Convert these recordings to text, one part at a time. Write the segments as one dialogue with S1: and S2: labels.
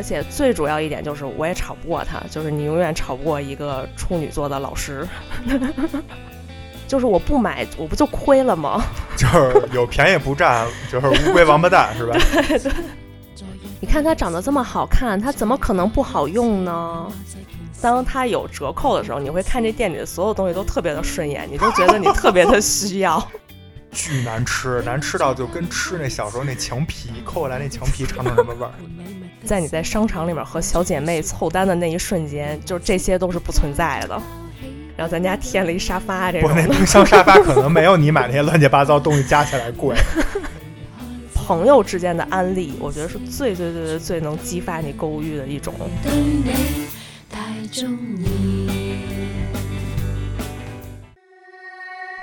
S1: 而且最主要一点就是，我也吵不过他，就是你永远吵不过一个处女座的老师。就是我不买，我不就亏了吗？
S2: 就是有便宜不占，就是乌龟王八蛋，是吧？
S1: 对对。你看它长得这么好看，它怎么可能不好用呢？当它有折扣的时候，你会看这店里的所有东西都特别的顺眼，你都觉得你特别的需要。
S2: 巨难吃，难吃到就跟吃那小时候那墙皮，抠下来那墙皮尝尝什么味儿。
S1: 在你在商场里面和小姐妹凑单的那一瞬间，就这些都是不存在的。然后咱家添了一沙发，这
S2: 我那冰箱沙发可能没有你买那些乱七八糟东西加起来贵。
S1: 朋友之间的安利，我觉得是最最最最最能激发你购物欲的一种。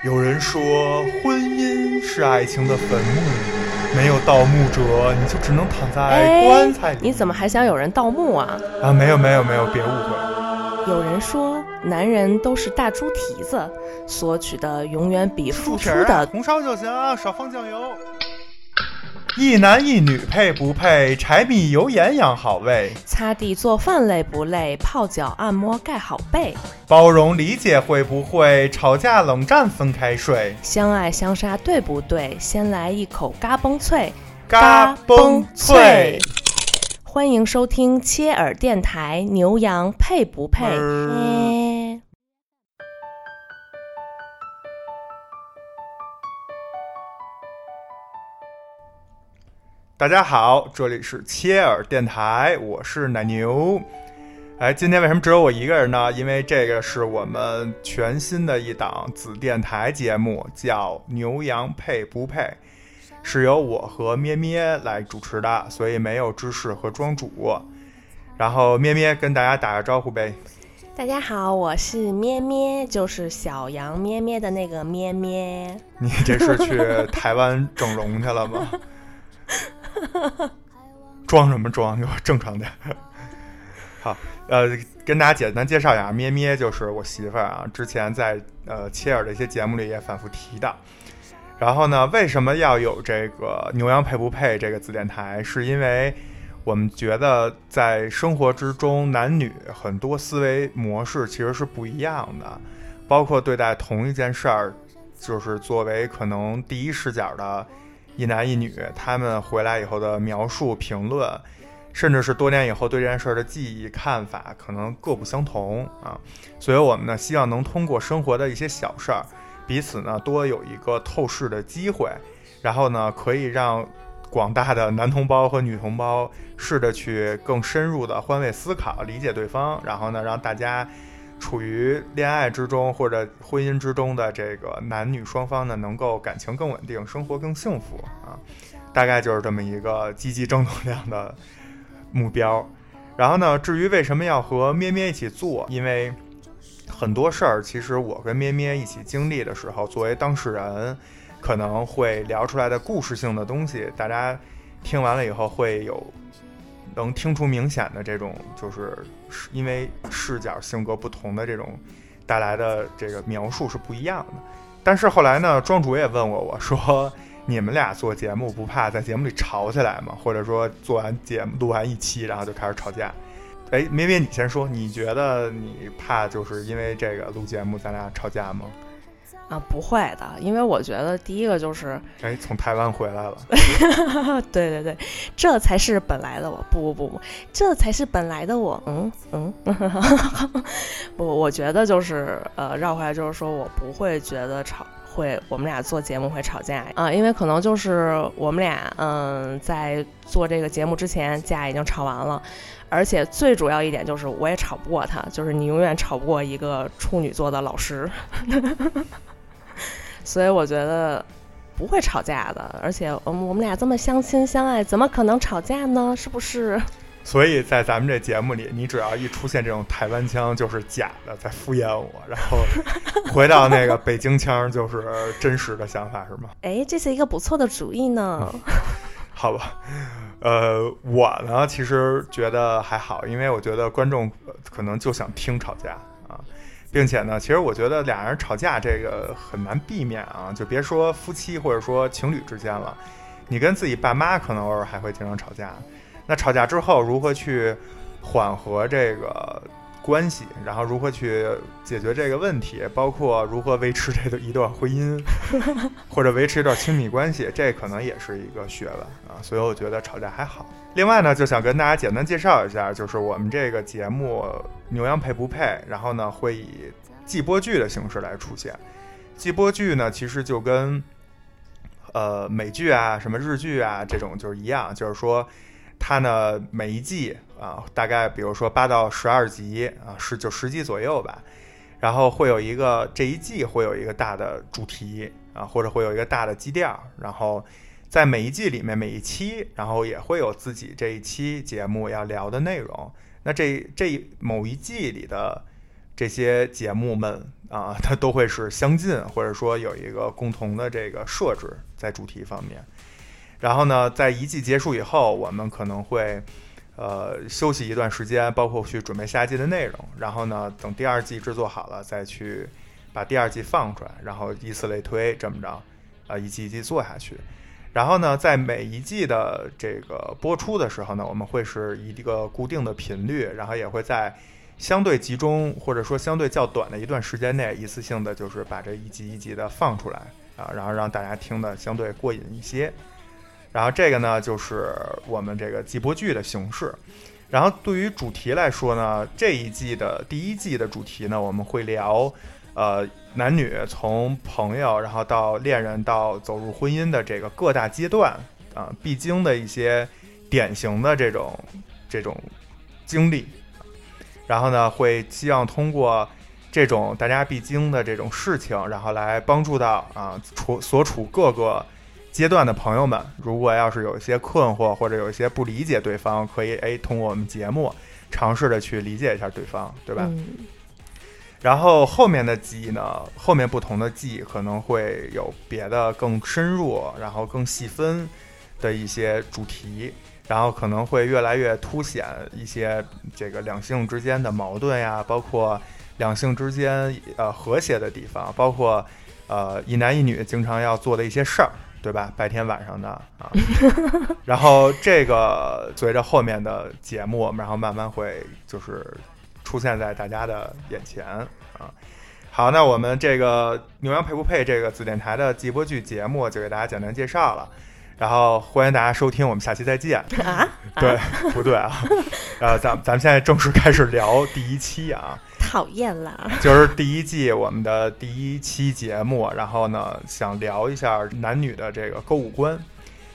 S2: 有人说，婚姻是爱情的坟墓，没有盗墓者，你就只能躺在棺材里。
S1: 你怎么还想有人盗墓啊？
S2: 啊，没有没有没有，别误会。
S1: 有人说，男人都是大猪蹄子，索取的永远比付出的
S2: 红烧就行，少放酱油。一男一女配不配？柴米油盐养好胃。
S1: 擦地做饭累不累？泡脚按摩盖好被。
S2: 包容理解会不会？吵架冷战分开睡。
S1: 相爱相杀对不对？先来一口嘎嘣脆。
S2: 嘎嘣脆。
S1: 欢迎收听切耳电台，牛羊配不配？
S2: 大家好，这里是切尔电台，我是奶牛。哎，今天为什么只有我一个人呢？因为这个是我们全新的一档子电台节目，叫《牛羊配不配》，是由我和咩咩来主持的，所以没有芝士和庄主。然后咩咩跟大家打个招呼呗。
S1: 大家好，我是咩咩，就是小羊咩咩的那个咩咩。
S2: 你这是去台湾整容去了吗？装什么装？给我正常点。好，呃，跟大家简单介绍一下，咩咩就是我媳妇儿啊。之前在呃切尔的一些节目里也反复提到。然后呢，为什么要有这个牛羊配不配这个子电台？是因为我们觉得在生活之中，男女很多思维模式其实是不一样的，包括对待同一件事儿，就是作为可能第一视角的。一男一女，他们回来以后的描述、评论，甚至是多年以后对这件事儿的记忆、看法，可能各不相同啊。所以，我们呢，希望能通过生活的一些小事儿，彼此呢多有一个透视的机会，然后呢，可以让广大的男同胞和女同胞试着去更深入的换位思考、理解对方，然后呢，让大家。处于恋爱之中或者婚姻之中的这个男女双方呢，能够感情更稳定，生活更幸福啊，大概就是这么一个积极正能量的目标。然后呢，至于为什么要和咩咩一起做，因为很多事儿其实我跟咩咩一起经历的时候，作为当事人，可能会聊出来的故事性的东西，大家听完了以后会有。能听出明显的这种，就是因为视角、性格不同的这种带来的这个描述是不一样的。但是后来呢，庄主也问过我说：“你们俩做节目不怕在节目里吵起来吗？或者说做完节目录完一期，然后就开始吵架？”哎，咩咩，你先说，你觉得你怕就是因为这个录节目咱俩吵架吗？
S1: 啊，不会的，因为我觉得第一个就是，
S2: 哎，从台湾回来了，
S1: 对对对，这才是本来的我，不不不不，这才是本来的我，嗯嗯，不，我觉得就是呃，绕回来就是说我不会觉得吵会，我们俩做节目会吵架啊，因为可能就是我们俩嗯，在做这个节目之前架已经吵完了，而且最主要一点就是我也吵不过他，就是你永远吵不过一个处女座的老师。所以我觉得不会吵架的，而且我们我们俩这么相亲相爱，怎么可能吵架呢？是不是？
S2: 所以在咱们这节目里，你只要一出现这种台湾腔，就是假的，在敷衍我；然后回到那个北京腔，就是真实的想法，是吗？
S1: 哎，这是一个不错的主意呢。
S2: 好吧，呃，我呢，其实觉得还好，因为我觉得观众可能就想听吵架。并且呢，其实我觉得俩人吵架这个很难避免啊，就别说夫妻或者说情侣之间了，你跟自己爸妈可能偶尔还会经常吵架，那吵架之后如何去缓和这个关系，然后如何去解决这个问题，包括如何维持这个一段婚姻，或者维持一段亲密关系，这可能也是一个学问啊。所以我觉得吵架还好。另外呢，就想跟大家简单介绍一下，就是我们这个节目《牛羊配不配》，然后呢会以季播剧的形式来出现。季播剧呢，其实就跟呃美剧啊、什么日剧啊这种就是一样，就是说它呢每一季啊大概比如说八到十二集啊，十就十集左右吧，然后会有一个这一季会有一个大的主题啊，或者会有一个大的基调，然后。在每一季里面，每一期，然后也会有自己这一期节目要聊的内容。那这这某一季里的这些节目们啊，它都会是相近，或者说有一个共同的这个设置在主题方面。然后呢，在一季结束以后，我们可能会呃休息一段时间，包括去准备下一季的内容。然后呢，等第二季制作好了，再去把第二季放出来，然后以此类推，这么着啊，一季一季做下去。然后呢，在每一季的这个播出的时候呢，我们会是一个固定的频率，然后也会在相对集中或者说相对较短的一段时间内，一次性的就是把这一集一集的放出来啊，然后让大家听的相对过瘾一些。然后这个呢，就是我们这个季播剧的形式。然后对于主题来说呢，这一季的第一季的主题呢，我们会聊。呃，男女从朋友，然后到恋人，到走入婚姻的这个各大阶段啊，必经的一些典型的这种这种经历，然后呢，会希望通过这种大家必经的这种事情，然后来帮助到啊处所处各个阶段的朋友们，如果要是有一些困惑或者有一些不理解对方，可以哎通过我们节目尝试着去理解一下对方，对吧？然后后面的季呢，后面不同的季可能会有别的更深入，然后更细分的一些主题，然后可能会越来越凸显一些这个两性之间的矛盾呀，包括两性之间呃和谐的地方，包括呃一男一女经常要做的一些事儿，对吧？白天晚上的啊，然后这个随着后面的节目，然后慢慢会就是。出现在大家的眼前啊！好，那我们这个牛羊配不配这个子电台的季播剧节目就给大家简单介绍了，然后欢迎大家收听，我们下期再见
S1: 啊！
S2: 对，不对啊？呃，咱咱们现在正式开始聊第一期啊！
S1: 讨厌了，
S2: 就是第一季我们的第一期节目，然后呢，想聊一下男女的这个购物观，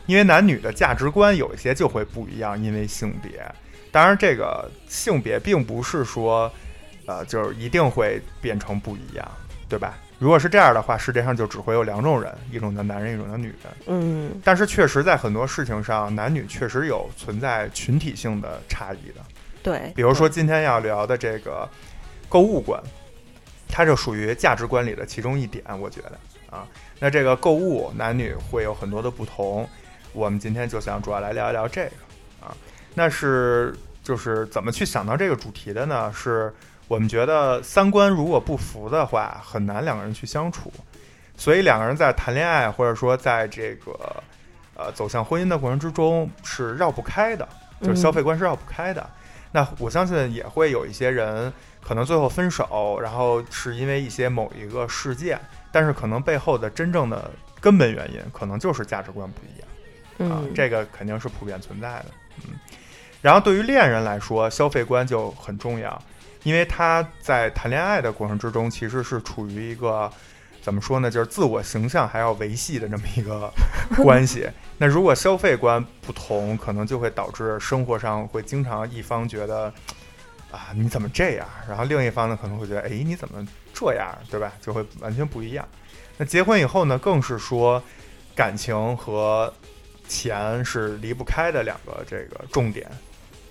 S2: 因为男女的价值观有一些就会不一样，因为性别。当然，这个性别并不是说，呃，就是一定会变成不一样，对吧？如果是这样的话，世界上就只会有两种人，一种叫男人，一种叫女人。
S1: 嗯。
S2: 但是确实在很多事情上，男女确实有存在群体性的差异的。
S1: 对。
S2: 比如说今天要聊的这个购物观，它就属于价值观里的其中一点，我觉得啊。那这个购物，男女会有很多的不同，我们今天就想主要来聊一聊这个啊。那是就是怎么去想到这个主题的呢？是我们觉得三观如果不符的话，很难两个人去相处，所以两个人在谈恋爱或者说在这个呃走向婚姻的过程之中是绕不开的，就是消费观是绕不开的。那我相信也会有一些人可能最后分手，然后是因为一些某一个事件，但是可能背后的真正的根本原因可能就是价值观不一样。啊，这个肯定是普遍存在的，嗯。然后对于恋人来说，消费观就很重要，因为他在谈恋爱的过程之中，其实是处于一个怎么说呢，就是自我形象还要维系的这么一个关系。那如果消费观不同，可能就会导致生活上会经常一方觉得啊你怎么这样，然后另一方呢可能会觉得哎你怎么这样，对吧？就会完全不一样。那结婚以后呢，更是说感情和钱是离不开的两个这个重点。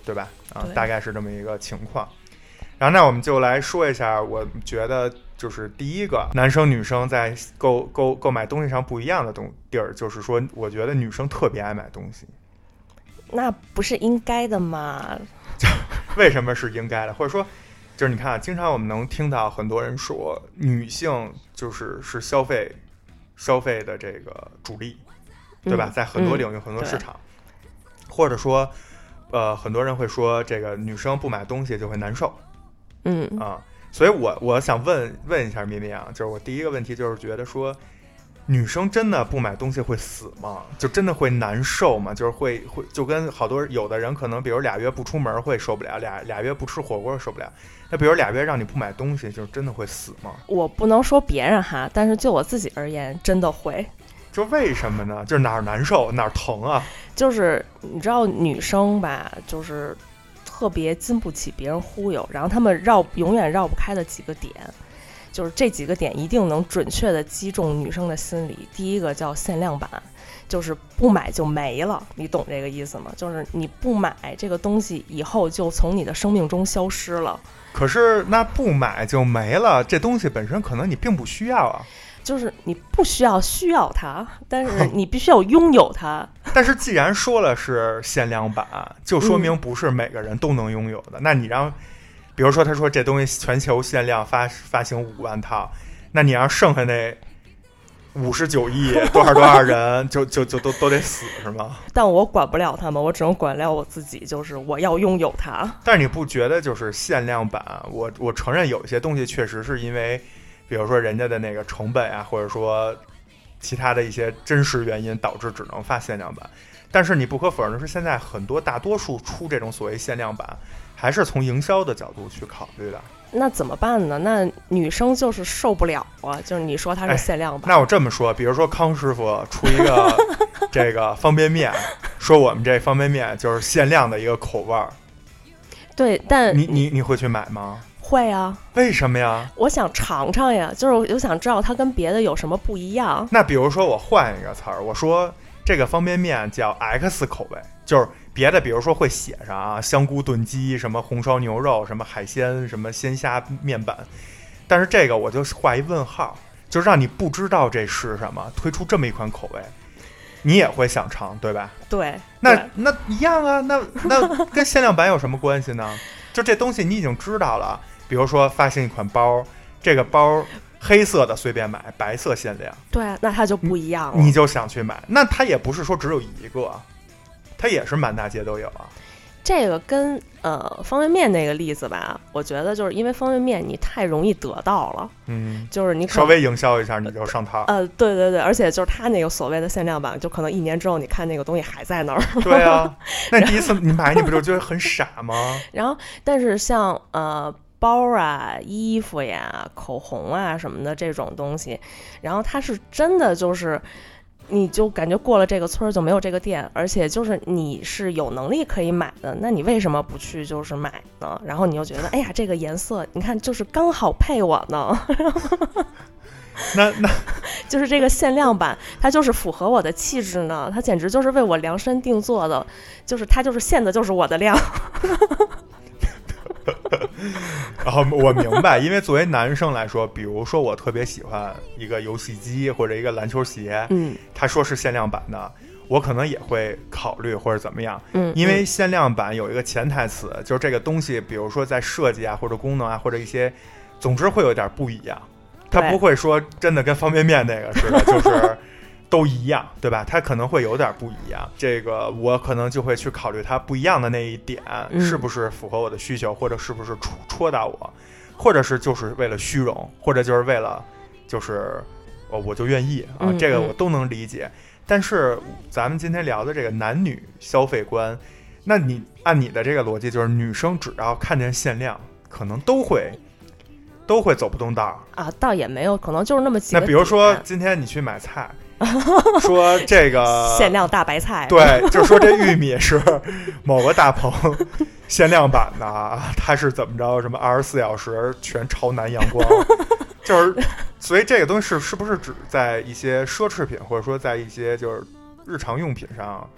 S2: 对吧？啊，大概是这么一个情况。然后，那我们就来说一下，我觉得就是第一个，男生女生在购购购买东西上不一样的东地儿，就是说，我觉得女生特别爱买东西。
S1: 那不是应该的吗？
S2: 为什么是应该的？或者说，就是你看啊，经常我们能听到很多人说，女性就是是消费消费的这个主力，对吧？在很多领域、很多市场，或者说。呃，很多人会说这个女生不买东西就会难受
S1: 嗯
S2: 啊，所以我我想问问一下咪咪啊，就是我第一个问题就是觉得说。女生真的不买东西会死吗？就真的会难受吗？就是会会就跟好多有的人可能，比如俩月不出门会受不了，俩俩月不吃火锅受不了。那比如俩月让你不买东西，就真的会死吗？
S1: 我不能说别人哈，但是就我自己而言，真的会。
S2: 就为什么呢？就是哪儿难受哪儿疼啊？
S1: 就是你知道女生吧，就是特别经不起别人忽悠，然后他们绕永远绕不开的几个点。就是这几个点一定能准确的击中女生的心理。第一个叫限量版，就是不买就没了，你懂这个意思吗？就是你不买这个东西，以后就从你的生命中消失了。
S2: 可是那不买就没了，这东西本身可能你并不需要啊。
S1: 就是你不需要需要它，但是 你必须要拥有它。
S2: 但是既然说了是限量版，就说明不是每个人都能拥有的。那你让。比如说，他说这东西全球限量发发行五万套，那你让剩下那五十九亿多少多少人 就就就都都得死是吗？
S1: 但我管不了他们，我只能管了我自己，就是我要拥有它。
S2: 但是你不觉得就是限量版？我我承认有一些东西确实是因为，比如说人家的那个成本啊，或者说其他的一些真实原因导致只能发限量版。但是你不可否认的是，现在很多大多数出这种所谓限量版。还是从营销的角度去考虑的，
S1: 那怎么办呢？那女生就是受不了啊！就是你说它是限量版，
S2: 那我这么说，比如说康师傅出一个 这个方便面，说我们这方便面就是限量的一个口味儿，
S1: 对，但
S2: 你你你会去买吗？
S1: 会啊，
S2: 为什么呀？
S1: 我想尝尝呀，就是我想知道它跟别的有什么不一样。
S2: 那比如说我换一个词儿，我说这个方便面叫 X 口味，就是。别的，比如说会写上啊，香菇炖鸡，什么红烧牛肉，什么海鲜，什么鲜虾面板，但是这个我就画一问号，就让你不知道这是什么，推出这么一款口味，你也会想尝，对吧？
S1: 对，
S2: 那那一样啊，那那跟限量版有什么关系呢？就这东西你已经知道了，比如说发行一款包，这个包黑色的随便买，白色限量，
S1: 对，那它就不一样了，
S2: 你就想去买，那它也不是说只有一个。它也是满大街都有啊，
S1: 这个跟呃方便面那个例子吧，我觉得就是因为方便面你太容易得到了，
S2: 嗯，
S1: 就是你
S2: 稍微营销一下你就上套，
S1: 呃，对对对，而且就是它那个所谓的限量版，就可能一年之后你看那个东西还在那儿，
S2: 对啊，那 第一次你买你不就觉得很傻吗？
S1: 然后，但是像呃包啊、衣服呀、口红啊什么的这种东西，然后它是真的就是。你就感觉过了这个村儿就没有这个店，而且就是你是有能力可以买的，那你为什么不去就是买呢？然后你又觉得，哎呀，这个颜色你看就是刚好配我呢。
S2: 那那
S1: 就是这个限量版，它就是符合我的气质呢，它简直就是为我量身定做的，就是它就是限的就是我的量。
S2: 然后我明白，因为作为男生来说，比如说我特别喜欢一个游戏机或者一个篮球鞋，
S1: 嗯，
S2: 他说是限量版的，我可能也会考虑或者怎么样，
S1: 嗯，
S2: 因为限量版有一个潜台词，就是这个东西，比如说在设计啊或者功能啊或者一些，总之会有点不一样，它不会说真的跟方便面那个似的，就是。都一样，对吧？它可能会有点不一样，这个我可能就会去考虑它不一样的那一点是不是符合我的需求，或者是不是戳戳到我，或者是就是为了虚荣，或者就是为了就是我我就愿意啊，这个我都能理解。但是咱们今天聊的这个男女消费观，那你按你的这个逻辑，就是女生只要看见限量，可能都会都会走不动道
S1: 啊，倒也没有，可能就是那么几。
S2: 那比如说今天你去买菜。说这个
S1: 限量大白菜，
S2: 对，就说这玉米是 某个大棚限量版的，它是怎么着？什么二十四小时全朝南阳光？就是，所以这个东西是是不是只在一些奢侈品，或者说在一些就是日常用品上，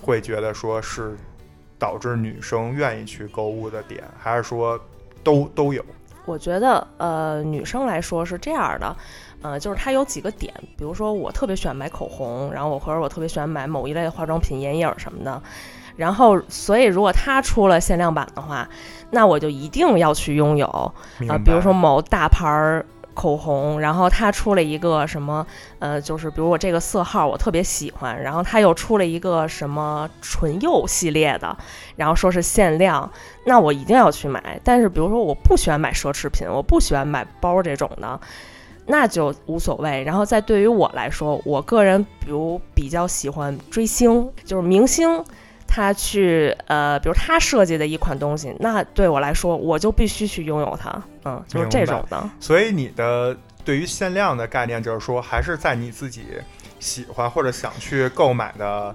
S2: 会觉得说是导致女生愿意去购物的点，还是说都都有？
S1: 我觉得，呃，女生来说是这样的。呃，就是它有几个点，比如说我特别喜欢买口红，然后我或者我特别喜欢买某一类的化妆品、眼影什么的，然后所以如果它出了限量版的话，那我就一定要去拥有啊，比如说某大牌儿口红，然后它出了一个什么，呃，就是比如我这个色号我特别喜欢，然后它又出了一个什么唇釉系列的，然后说是限量，那我一定要去买。但是比如说我不喜欢买奢侈品，我不喜欢买包这种的，那就无所谓。然后再对于我来说，我个人比如比较喜欢追星，就是明星。他去呃，比如他设计的一款东西，那对我来说，我就必须去拥有它，嗯，就是这种的。
S2: 所以你的对于限量的概念，就是说还是在你自己喜欢或者想去购买的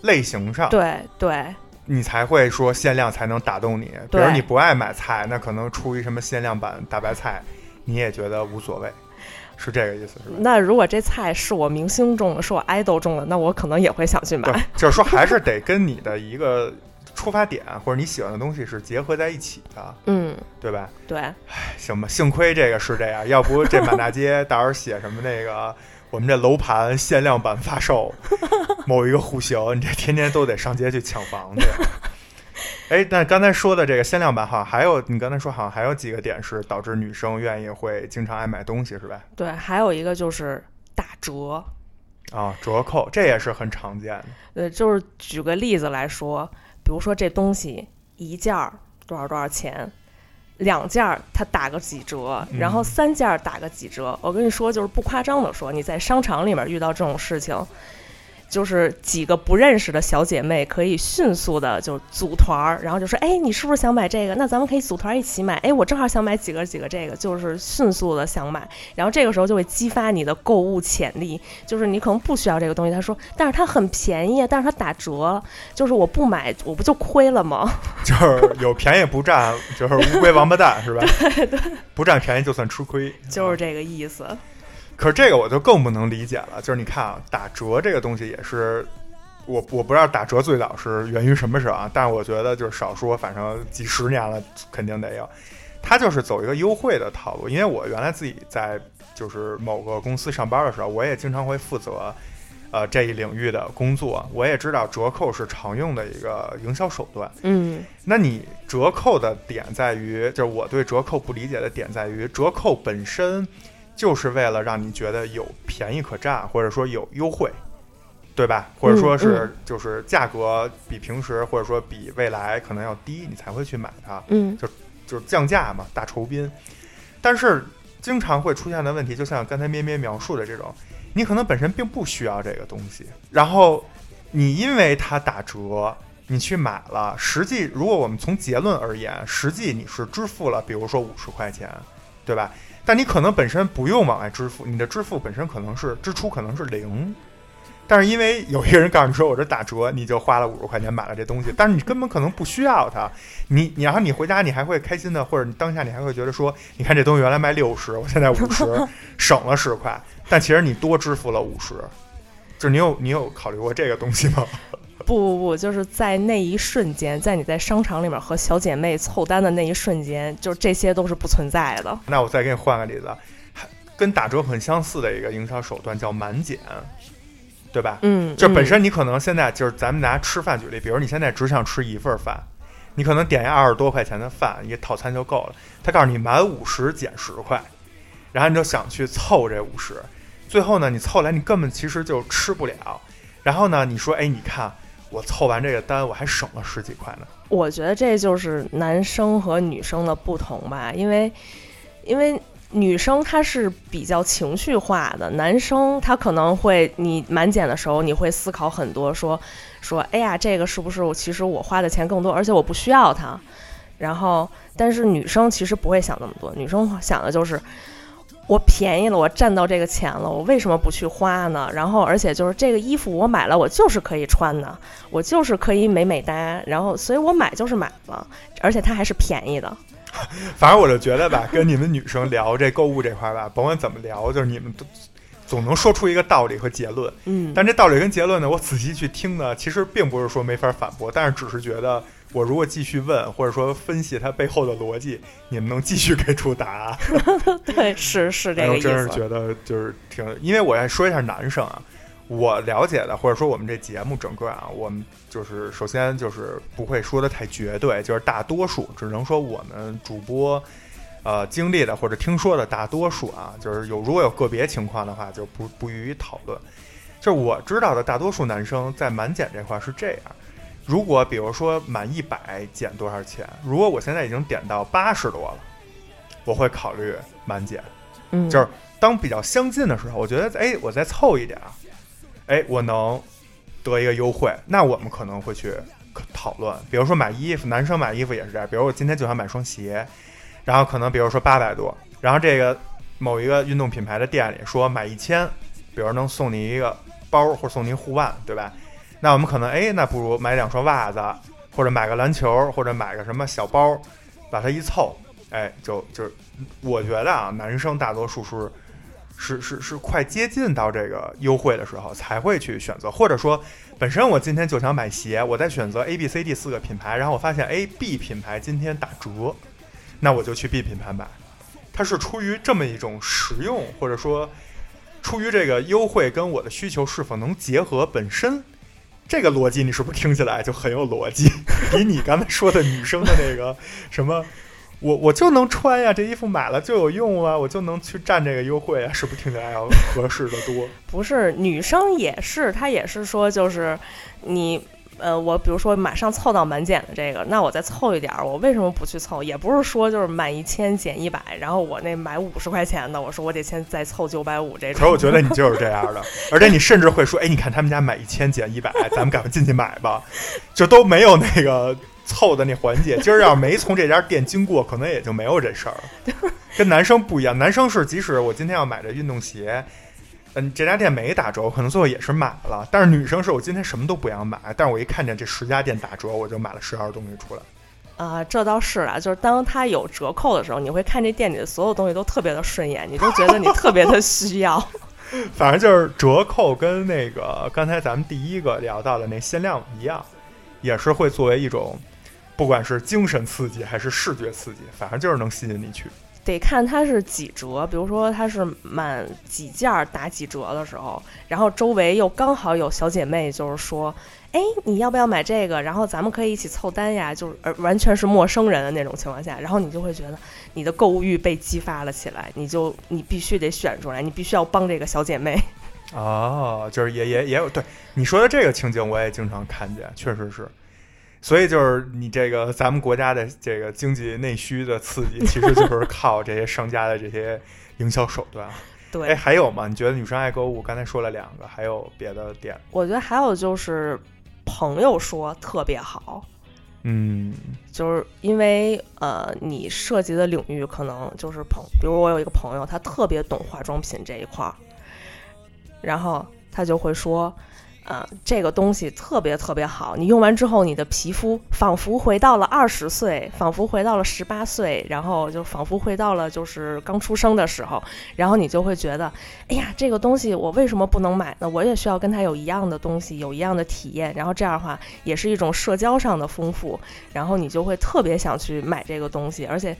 S2: 类型上，
S1: 对对，
S2: 你才会说限量才能打动你。比如你不爱买菜，那可能出一什么限量版大白菜，你也觉得无所谓。是这个意思，是吧？
S1: 那如果这菜是我明星种的，是我爱豆种的，那我可能也会想去买。
S2: 就是说，还是得跟你的一个出发点或者你喜欢的东西是结合在一起的，
S1: 嗯，
S2: 对吧？
S1: 对。
S2: 唉，行吧，幸亏这个是这样，要不这满大街到时候写什么那个 我们这楼盘限量版发售，某一个户型，你这天天都得上街去抢房去。哎，那刚才说的这个限量版好像，还有你刚才说好像还有几个点是导致女生愿意会经常爱买东西，是吧？
S1: 对，还有一个就是打折
S2: 啊，折扣，这也是很常见的。
S1: 呃，就是举个例子来说，比如说这东西一件儿多少多少钱，两件儿它打个几折，然后三件儿打个几折。我跟你说，就是不夸张的说，你在商场里面遇到这种事情。就是几个不认识的小姐妹可以迅速的就组团儿，然后就说：“哎，你是不是想买这个？那咱们可以组团一起买。哎，我正好想买几个几个这个，就是迅速的想买。然后这个时候就会激发你的购物潜力。就是你可能不需要这个东西，他说，但是它很便宜，但是它打折，就是我不买我不就亏了吗？
S2: 就是有便宜不占，就是乌龟王八蛋是吧？
S1: 对对，
S2: 不占便宜就算吃亏，
S1: 就是这个意思。
S2: 可是这个我就更不能理解了，就是你看啊，打折这个东西也是，我我不知道打折最早是源于什么时候啊，但是我觉得就是少说，反正几十年了肯定得有，它就是走一个优惠的套路。因为我原来自己在就是某个公司上班的时候，我也经常会负责呃这一领域的工作，我也知道折扣是常用的一个营销手段。
S1: 嗯，
S2: 那你折扣的点在于，就是我对折扣不理解的点在于，折扣本身。就是为了让你觉得有便宜可占，或者说有优惠，对吧？或者说是就是价格比平时或者说比未来可能要低，你才会去买它。
S1: 嗯，
S2: 就就是降价嘛，大酬宾。但是经常会出现的问题，就像刚才咩咩描述的这种，你可能本身并不需要这个东西，然后你因为它打折，你去买了。实际如果我们从结论而言，实际你是支付了，比如说五十块钱，对吧？但你可能本身不用往外支付，你的支付本身可能是支出可能是零，但是因为有一个人告诉你说我这打折，你就花了五十块钱买了这东西，但是你根本可能不需要它，你你然后你回家你还会开心的，或者你当下你还会觉得说，你看这东西原来卖六十，我现在五十，省了十块，但其实你多支付了五十，就是你有你有考虑过这个东西吗？
S1: 不不不，就是在那一瞬间，在你在商场里面和小姐妹凑单的那一瞬间，就这些都是不存在的。
S2: 那我再给你换个例子，跟打折很相似的一个营销手段叫满减，对吧？
S1: 嗯，
S2: 就本身你可能现在就是咱们拿吃饭举例，比如你现在只想吃一份饭，你可能点一二十多块钱的饭，一个套餐就够了。他告诉你满五十减十块，然后你就想去凑这五十，最后呢，你凑来你根本其实就吃不了。然后呢，你说，哎，你看。我凑完这个单，我还省了十几块呢。
S1: 我觉得这就是男生和女生的不同吧，因为，因为女生她是比较情绪化的，男生他可能会你满减的时候，你会思考很多，说说，哎呀，这个是不是我其实我花的钱更多，而且我不需要它。然后，但是女生其实不会想那么多，女生想的就是。我便宜了，我占到这个钱了，我为什么不去花呢？然后，而且就是这个衣服我买了，我就是可以穿的，我就是可以美美哒。然后，所以我买就是买了，而且它还是便宜的。
S2: 反正我就觉得吧，跟你们女生聊这购物这块吧，甭管怎么聊，就是你们都总能说出一个道理和结论。
S1: 嗯，
S2: 但这道理跟结论呢，我仔细去听呢，其实并不是说没法反驳，但是只是觉得。我如果继续问，或者说分析它背后的逻辑，你们能继续给出答案？
S1: 对，是是这个意思。
S2: 我真是觉得就是挺，因为我要说一下男生啊，我了解的，或者说我们这节目整个啊，我们就是首先就是不会说的太绝对，就是大多数只能说我们主播呃经历的或者听说的大多数啊，就是有如果有个别情况的话，就不不予以讨论。就是我知道的大多数男生在满减这块是这样：如果比如说满一百减多少钱？如果我现在已经点到八十多了，我会考虑满减。
S1: 嗯，
S2: 就是当比较相近的时候，我觉得哎，我再凑一点儿，哎，我能得一个优惠，那我们可能会去讨论。比如说买衣服，男生买衣服也是这样。比如我今天就想买双鞋，然后可能比如说八百多，然后这个某一个运动品牌的店里说买一千，比如能送你一个包或者送你护腕，对吧？那我们可能哎，那不如买两双袜子，或者买个篮球，或者买个什么小包，把它一凑，哎，就就我觉得啊，男生大多数是是是是快接近到这个优惠的时候才会去选择，或者说本身我今天就想买鞋，我在选择 A、B、C、D 四个品牌，然后我发现 A、B 品牌今天打折，那我就去 B 品牌买。它是出于这么一种实用，或者说出于这个优惠跟我的需求是否能结合本身。这个逻辑你是不是听起来就很有逻辑？比你刚才说的女生的那个什么，我我就能穿呀，这衣服买了就有用啊，我就能去占这个优惠啊，是不是听起来要合适的多？
S1: 不是，女生也是，她也是说，就是你。呃，我比如说马上凑到满减的这个，那我再凑一点儿，我为什么不去凑？也不是说就是满一千减一百，然后我那买五十块钱的，我说我得先再凑九百五这种。
S2: 可是我觉得你就是这样的，而且你甚至会说，哎，你看他们家买一千减一百，咱们赶快进去买吧，就都没有那个凑的那环节。今儿要是没从这家店经过，可能也就没有这事儿。跟男生不一样，男生是即使我今天要买这运动鞋。嗯，这家店没打折，可能最后也是买了。但是女生是我今天什么都不想买，但是我一看见这十家店打折，我就买了十样东西出来。
S1: 啊，这倒是啊，就是当它有折扣的时候，你会看这店里的所有东西都特别的顺眼，你都觉得你特别的需要。
S2: 反正就是折扣跟那个刚才咱们第一个聊到的那限量一样，也是会作为一种，不管是精神刺激还是视觉刺激，反正就是能吸引你去。
S1: 得看它是几折，比如说它是满几件打几折的时候，然后周围又刚好有小姐妹，就是说，哎，你要不要买这个？然后咱们可以一起凑单呀，就是而完全是陌生人的那种情况下，然后你就会觉得你的购物欲被激发了起来，你就你必须得选出来，你必须要帮这个小姐妹。
S2: 哦，就是也也也有对你说的这个情景，我也经常看见，确实是。所以就是你这个咱们国家的这个经济内需的刺激，其实就是靠这些商家的这些营销手段。
S1: 对，
S2: 哎，还有吗？你觉得女生爱购物？刚才说了两个，还有别的点？
S1: 我觉得还有就是朋友说特别好，
S2: 嗯，
S1: 就是因为呃，你涉及的领域可能就是朋，比如我有一个朋友，他特别懂化妆品这一块儿，然后他就会说。啊，这个东西特别特别好，你用完之后，你的皮肤仿佛回到了二十岁，仿佛回到了十八岁，然后就仿佛回到了就是刚出生的时候，然后你就会觉得，哎呀，这个东西我为什么不能买呢？我也需要跟他有一样的东西，有一样的体验，然后这样的话也是一种社交上的丰富，然后你就会特别想去买这个东西，而且。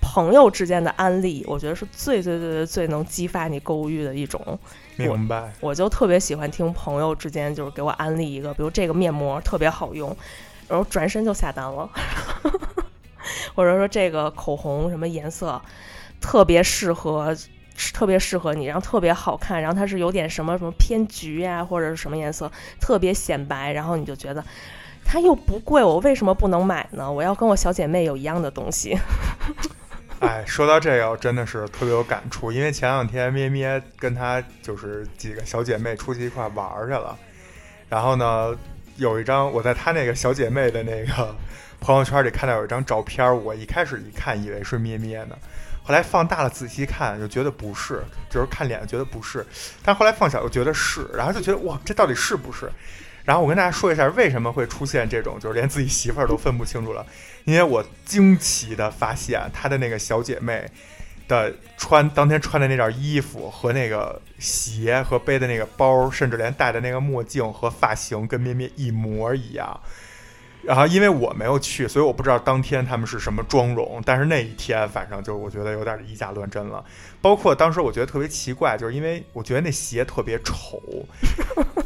S1: 朋友之间的安利，我觉得是最最最最最能激发你购物欲的一种。
S2: 明白。
S1: 我就特别喜欢听朋友之间就是给我安利一个，比如这个面膜特别好用，然后转身就下单了。或者说这个口红什么颜色特别适合，特别适合你，然后特别好看，然后它是有点什么什么偏橘呀，或者是什么颜色特别显白，然后你就觉得它又不贵，我为什么不能买呢？我要跟我小姐妹有一样的东西。
S2: 哎，说到这个，我真的是特别有感触，因为前两天咩咩跟她就是几个小姐妹出去一块玩去了，然后呢，有一张我在她那个小姐妹的那个 朋友圈里看到有一张照片，我一开始一看以为是咩咩呢，后来放大了仔细看就觉得不是，就是看脸觉得不是，但后来放小又觉得是，然后就觉得哇，这到底是不是？然后我跟大家说一下为什么会出现这种，就是连自己媳妇儿都分不清楚了。因为我惊奇的发现，她的那个小姐妹的穿当天穿的那件衣服和那个鞋和背的那个包，甚至连戴的那个墨镜和发型跟咩咩一模一样。然后因为我没有去，所以我不知道当天他们是什么妆容。但是那一天，反正就我觉得有点以假乱真了。包括当时我觉得特别奇怪，就是因为我觉得那鞋特别丑，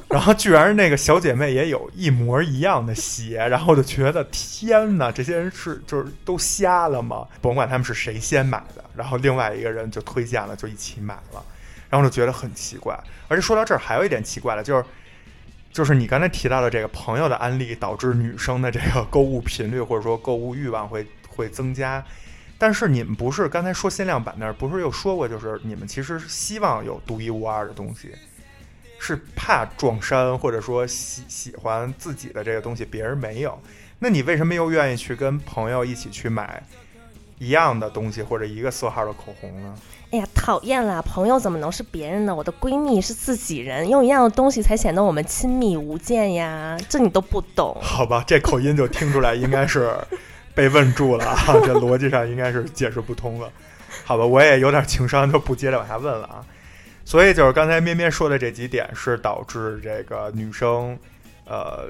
S2: 然后居然那个小姐妹也有一模一样的鞋，然后我就觉得天哪，这些人是就是都瞎了吗？甭管他们是谁先买的，然后另外一个人就推荐了，就一起买了，然后就觉得很奇怪。而且说到这儿，还有一点奇怪的，就是。就是你刚才提到的这个朋友的案例，导致女生的这个购物频率或者说购物欲望会会增加。但是你们不是刚才说限量版那儿不是又说过，就是你们其实希望有独一无二的东西，是怕撞衫或者说喜喜欢自己的这个东西别人没有。那你为什么又愿意去跟朋友一起去买一样的东西或者一个色号的口红呢？
S1: 哎呀，讨厌啦！朋友怎么能是别人呢？我的闺蜜是自己人，用一样的东西才显得我们亲密无间呀！这你都不懂？
S2: 好吧，这口音就听出来应该是 被问住了啊，这逻辑上应该是解释不通了。好吧，我也有点情商，就不接着往下问了啊。所以就是刚才咩咩说的这几点，是导致这个女生，呃，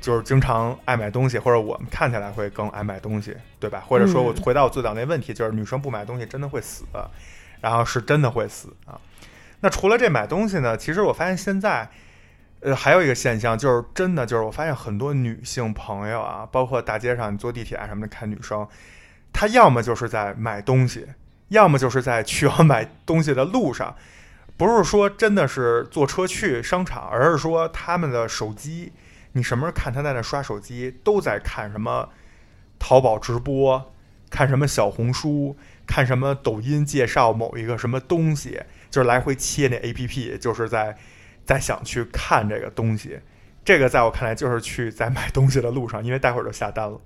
S2: 就是经常爱买东西，或者我们看起来会更爱买东西，对吧？或者说我回到我最早那问题，就是女生不买东西真的会死。然后是真的会死啊！那除了这买东西呢？其实我发现现在，呃，还有一个现象，就是真的，就是我发现很多女性朋友啊，包括大街上你坐地铁啊什么的看女生，她要么就是在买东西，要么就是在去往买东西的路上，不是说真的是坐车去商场，而是说他们的手机，你什么时候看她在那刷手机，都在看什么淘宝直播，看什么小红书。看什么抖音介绍某一个什么东西，就是来回切那 A P P，就是在在想去看这个东西。这个在我看来就是去在买东西的路上，因为待会儿就下单了。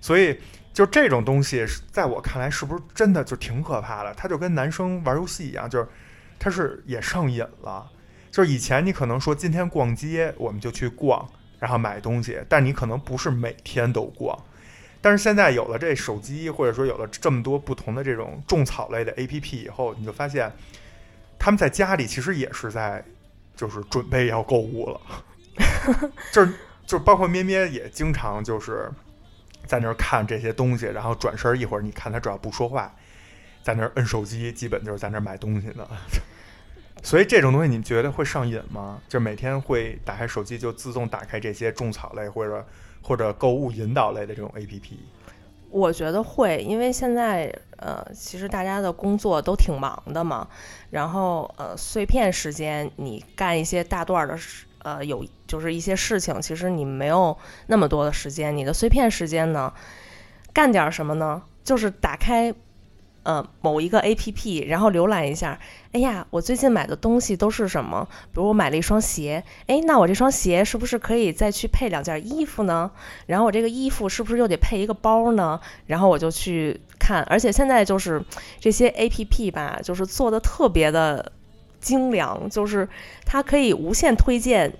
S2: 所以就这种东西，在我看来是不是真的就挺可怕的？它就跟男生玩游戏一样，就是它是也上瘾了。就是以前你可能说今天逛街，我们就去逛，然后买东西，但你可能不是每天都逛。但是现在有了这手机，或者说有了这么多不同的这种种草类的 APP 以后，你就发现他们在家里其实也是在就是准备要购物了，就是就是包括咩咩也经常就是在那儿看这些东西，然后转身一会儿，你看他只要不说话，在那儿摁手机，基本就是在那儿买东西呢。所以这种东西你觉得会上瘾吗？就每天会打开手机就自动打开这些种草类或者。或者购物引导类的这种 A P P，
S1: 我觉得会，因为现在呃，其实大家的工作都挺忙的嘛，然后呃，碎片时间你干一些大段的事，呃，有就是一些事情，其实你没有那么多的时间，你的碎片时间呢，干点什么呢？就是打开。呃，某一个 A P P，然后浏览一下。哎呀，我最近买的东西都是什么？比如我买了一双鞋，哎，那我这双鞋是不是可以再去配两件衣服呢？然后我这个衣服是不是又得配一个包呢？然后我就去看，而且现在就是这些 A P P 吧，就是做的特别的精良，就是它可以无限推荐。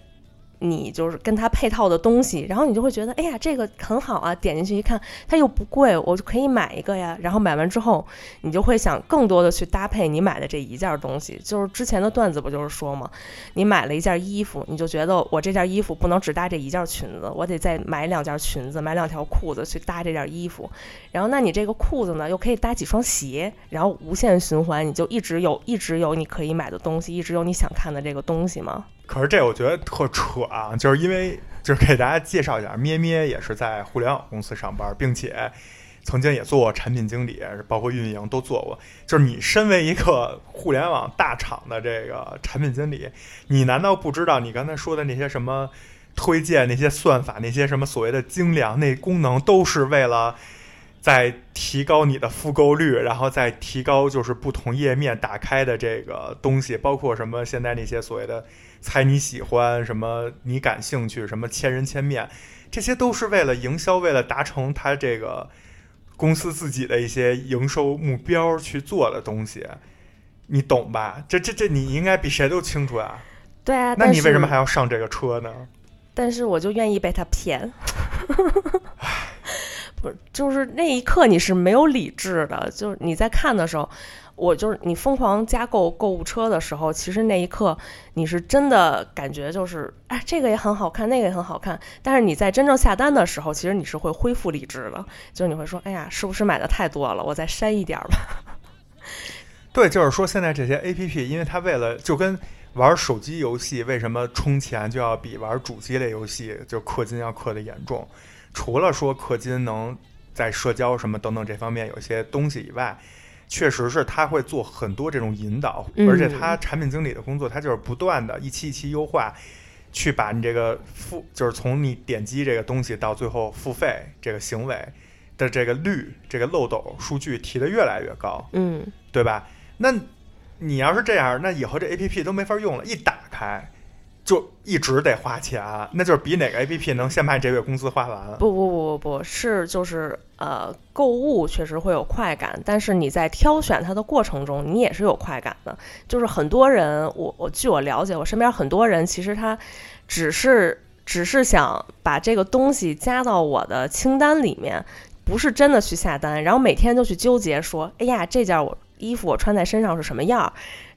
S1: 你就是跟它配套的东西，然后你就会觉得，哎呀，这个很好啊！点进去一看，它又不贵，我就可以买一个呀。然后买完之后，你就会想更多的去搭配你买的这一件东西。就是之前的段子不就是说嘛，你买了一件衣服，你就觉得我这件衣服不能只搭这一件裙子，我得再买两件裙子，买两条裤子去搭这件衣服。然后那你这个裤子呢，又可以搭几双鞋，然后无限循环，你就一直有，一直有你可以买的东西，一直有你想看的这个东西吗？
S2: 可是这我觉得特扯啊，就是因为就是给大家介绍一下，咩咩也是在互联网公司上班，并且曾经也做过产品经理，包括运营都做过。就是你身为一个互联网大厂的这个产品经理，你难道不知道你刚才说的那些什么推荐、那些算法、那些什么所谓的精良那功能，都是为了在提高你的复购率，然后再提高就是不同页面打开的这个东西，包括什么现在那些所谓的。猜你喜欢什么？你感兴趣什么？千人千面，这些都是为了营销，为了达成他这个公司自己的一些营收目标去做的东西，你懂吧？这这这，你应该比谁都清楚啊。
S1: 对啊，
S2: 那你为什么还要上这个车呢？
S1: 但是我就愿意被他骗。不是，就是那一刻你是没有理智的，就是你在看的时候。我就是你疯狂加购购物车的时候，其实那一刻你是真的感觉就是，哎，这个也很好看，那个也很好看。但是你在真正下单的时候，其实你是会恢复理智的，就是你会说，哎呀，是不是买的太多了？我再删一点吧。
S2: 对，就是说现在这些 A P P，因为它为了就跟玩手机游戏，为什么充钱就要比玩主机类游戏就氪金要氪的严重？除了说氪金能在社交什么等等这方面有些东西以外，确实是他会做很多这种引导，
S1: 嗯
S2: 而且他产品经理的工作，他就是不断的一期一期优化，去把你这个付，就是从你点击这个东西到最后付费这个行为的这个率、这个漏斗数据提得越来越高。
S1: 嗯，
S2: 对吧？那你要是这样，那以后这 A P P 都没法用了，一打开就一直得花钱，那就是比哪个 A P P 能先把这月工资花完。
S1: 不不不不不是，就是呃，购物确实会有快感，但是你在挑选它的过程中，你也是有快感的。就是很多人，我我据我了解，我身边很多人其实他只是只是想把这个东西加到我的清单里面，不是真的去下单，然后每天就去纠结说，哎呀，这件我衣服我穿在身上是什么样，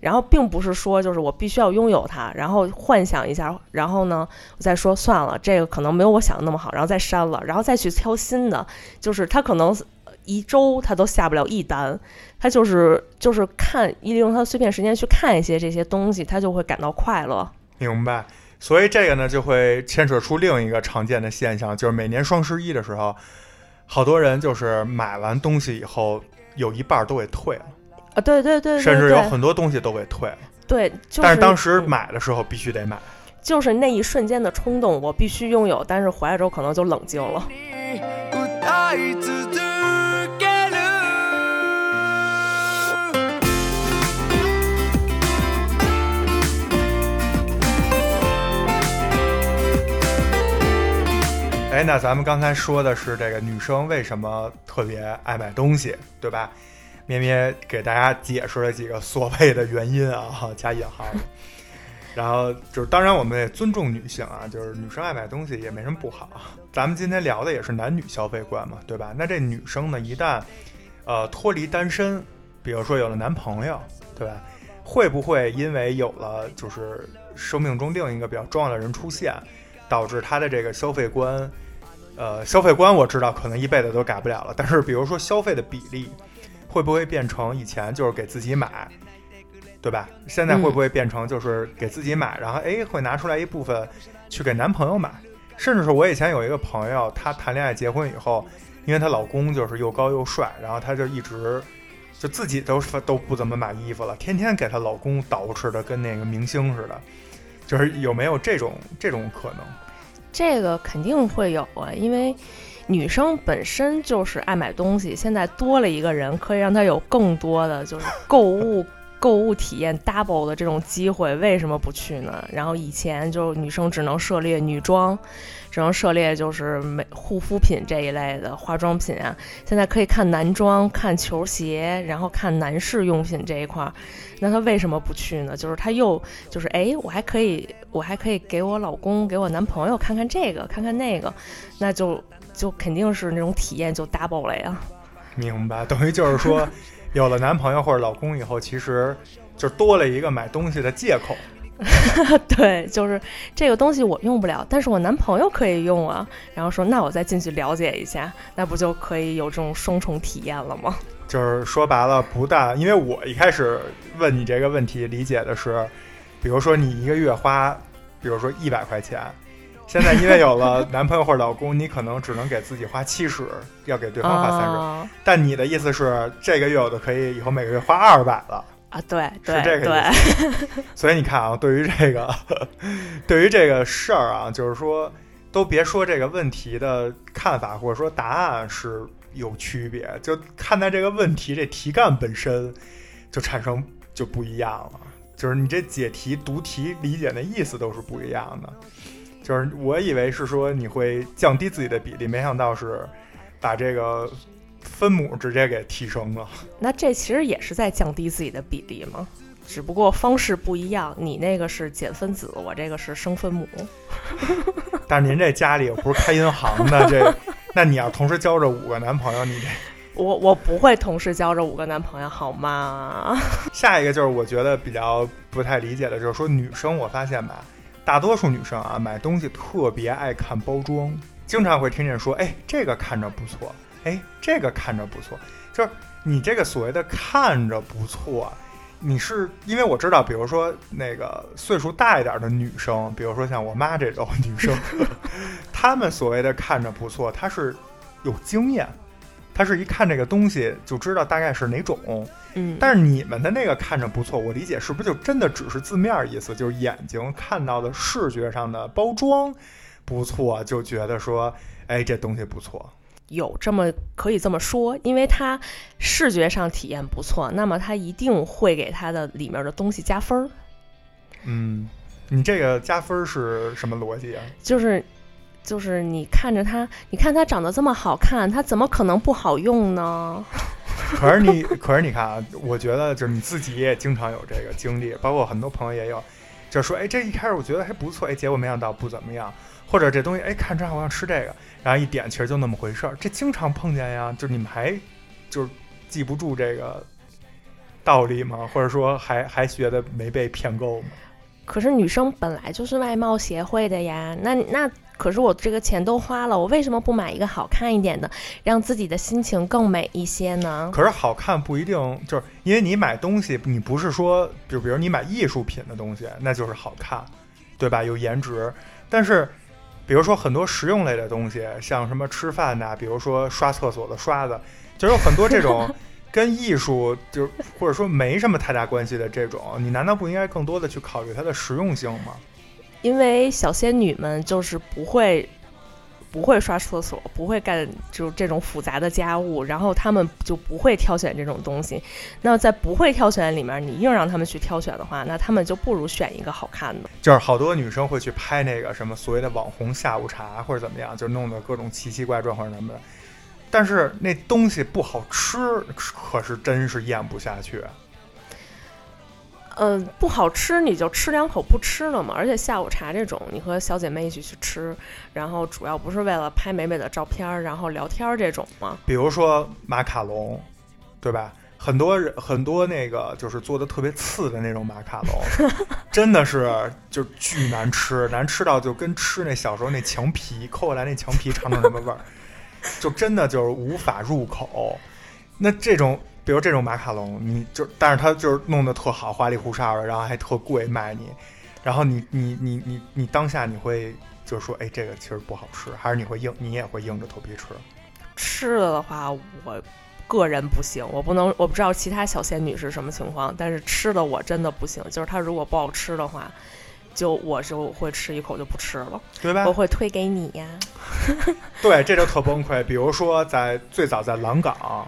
S1: 然后并不是说就是我必须要拥有它，然后幻想一下，然后呢，我再说算了，这个可能没有我想的那么好，然后再删了，然后再去挑新的，就是他可能一周他都下不了一单，他就是就是看利用他的碎片时间去看一些这些东西，他就会感到快乐。
S2: 明白。所以这个呢，就会牵扯出另一个常见的现象，就是每年双十一的时候，好多人就是买完东西以后，有一半都给退了，
S1: 啊，对对对对
S2: 甚至有
S1: 对
S2: 很多东西都给退了。
S1: 对，就是、
S2: 但是当时
S1: 嗯
S2: 买的时候必须得买。
S1: 就是那一瞬间的冲动，我必须拥有，但是回来之后可能就冷静了。
S3: 歌い続ける
S2: 哎，那咱们刚才说的是这个女生为什么特别爱买东西，对吧？ 咩咩给大家解释了几个所谓的原因啊，加引号。然后就是，当然我们也尊重女性啊，就是女生爱买东西也没什么不好。咱们今天聊的也是男女消费观嘛，对吧？那这女生呢，一旦呃脱离单身，比如说有了男朋友，对吧？会不会因为有了就是生命中另一个比较重要的人出现，导致她的这个消费观，呃，消费观我知道可能一辈子都改不了了，但是比如说消费的比例，会不会变成以前就是给自己买，对吧？现在会不会变成就是给自己买，然后哎会拿出来一部分去给男朋友买，甚至是我以前有一个朋友，她谈恋爱结婚以后，因为她老公就是又高又帅，然后她就一直就自己都是都不怎么买衣服了，天天给她老公捯饬的跟那个明星似的，就是有没有这种这种可能？
S1: 这个肯定会有啊，因为女生本身就是爱买东西，现在多了一个人，可以让她有更多的就是购物购物体验 double 的这种机会，为什么不去呢？然后以前就女生只能涉猎女装，只能涉猎就是美护肤品这一类的化妆品啊，现在可以看男装、看球鞋，然后看男士用品这一块儿，那她为什么不去呢？就是她又就是哎，我还可以，我还可以给我老公、给我男朋友看看这个，看看那个，那就就肯定是那种体验就 double 了呀。
S2: 明白，等于就是说，有了男朋友或者老公以后，其实就多了一个买东西的借口。
S1: 对，就是这个东西我用不了，但是我男朋友可以用啊。然后说，那我再进去了解一下，那不就可以有这种双重体验了吗？
S2: 就是说白了，不但因为我一开始问你这个问题，理解的是，比如说你一个月花，比如说一百块钱，现在因为有了男朋友或者老公，你可能只能给自己花七十，要给对方花三十、
S1: 啊
S2: 但你的意思是，这个月我就可以以后每个月花二百了。
S1: 啊，对对
S2: 是这个意思，所以你看啊，对于这个，对于这个事儿啊，就是说，都别说这个问题的看法或者说答案是有区别，就看待这个问题这题干本身就产生就不一样了。就是你这解题、读题、理解的意思都是不一样的。就是我以为是说你会降低自己的比例，没想到是把这个分母直接给提升了。
S1: 那这其实也是在降低自己的比例吗，只不过方式不一样。你那个是减分子，我这个是升分母。
S2: 但是您这家里又不是开银行的，这 那你要同时交着五个男朋友，你这
S1: 我我不会同时交着五个男朋友，好吗？
S2: 下一个就是我觉得比较不太理解的，就是说女生，我发现吧，大多数女生啊，买东西特别爱看包装，经常会听见说，哎，这个看着不错，哎，这个看着不错，就是你这个所谓的看着不错，你是因为我知道，比如说那个岁数大一点的女生，比如说像我妈这种女生，她们所谓的看着不错，她是有经验。她是一看这个东西就知道大概是哪种，
S1: 嗯，
S2: 但是你们的那个看着不错，我理解是不是就真的只是字面意思，就是眼睛看到的视觉上的包装不错，就觉得说，哎，这东西不错。
S1: 有这么可以这么说，因为它视觉上体验不错，那么它一定会给它的里面的东西加分儿。
S2: 嗯，你这个加分是什么逻辑啊？
S1: 就是就是你看着它，你看它长得这么好看，它怎么可能不好用呢？
S2: 可是你，可是你看啊，我觉得就是你自己也经常有这个经历，包括很多朋友也有，就是说，哎，这一开始我觉得还不错，哎，结果没想到不怎么样，或者这东西，哎，看着我想吃这个，然后一点其实就那么回事儿，这经常碰见呀。就是你们还就是记不住这个道理吗？或者说还还觉得没被骗够吗？
S1: 可是女生本来就是外貌协会的呀，那那可是我这个钱都花了，我为什么不买一个好看一点的，让自己的心情更美一些呢？
S2: 可是好看不一定就是因为你买东西，你不是说，就比如你买艺术品的东西，那就是好看，对吧？有颜值。但是，比如说很多实用类的东西，像什么吃饭呐，比如说刷厕所的刷子，就有很多这种 跟艺术就或者说没什么太大关系的这种，你难道不应该更多的去考虑它的实用性吗？
S1: 因为小仙女们就是不会不会刷厕所，不会干就这种复杂的家务，然后她们就不会挑选这种东西。那在不会挑选里面，你硬让她们去挑选的话，那她们就不如选一个好看的。
S2: 就是好多女生会去拍那个什么所谓的网红下午茶或者怎么样，就弄得各种奇奇怪状或者什么的。但是那东西不好吃，可是真是咽不下去。
S1: 嗯、不好吃你就吃两口不吃了嘛。而且下午茶这种，你和小姐妹一起去吃，然后主要不是为了拍美美的照片儿，然后聊天儿这种吗？
S2: 比如说马卡龙，对吧？很多人很多那个就是做的特别次的那种马卡龙，真的是就巨难吃，难吃到就跟吃那小时候那墙皮抠下来那墙皮尝尝什么味儿，就真的就是无法入口。那这种，比如这种马卡龙，你就但是它就是弄得特好，花里胡哨的，然后还特贵卖你，然后你你你你你当下你会就是说，哎，这个其实不好吃，还是你会硬你也会硬着头皮吃？
S1: 吃的的话，我个人不行，我不能，我不知道其他小仙女是什么情况，但是吃的我真的不行。就是它如果不好吃的话，就我就会吃一口就不吃了，
S2: 对吧
S1: 我？会推给你呀。
S2: 对，这就特崩溃。比如说在最早在蓝港，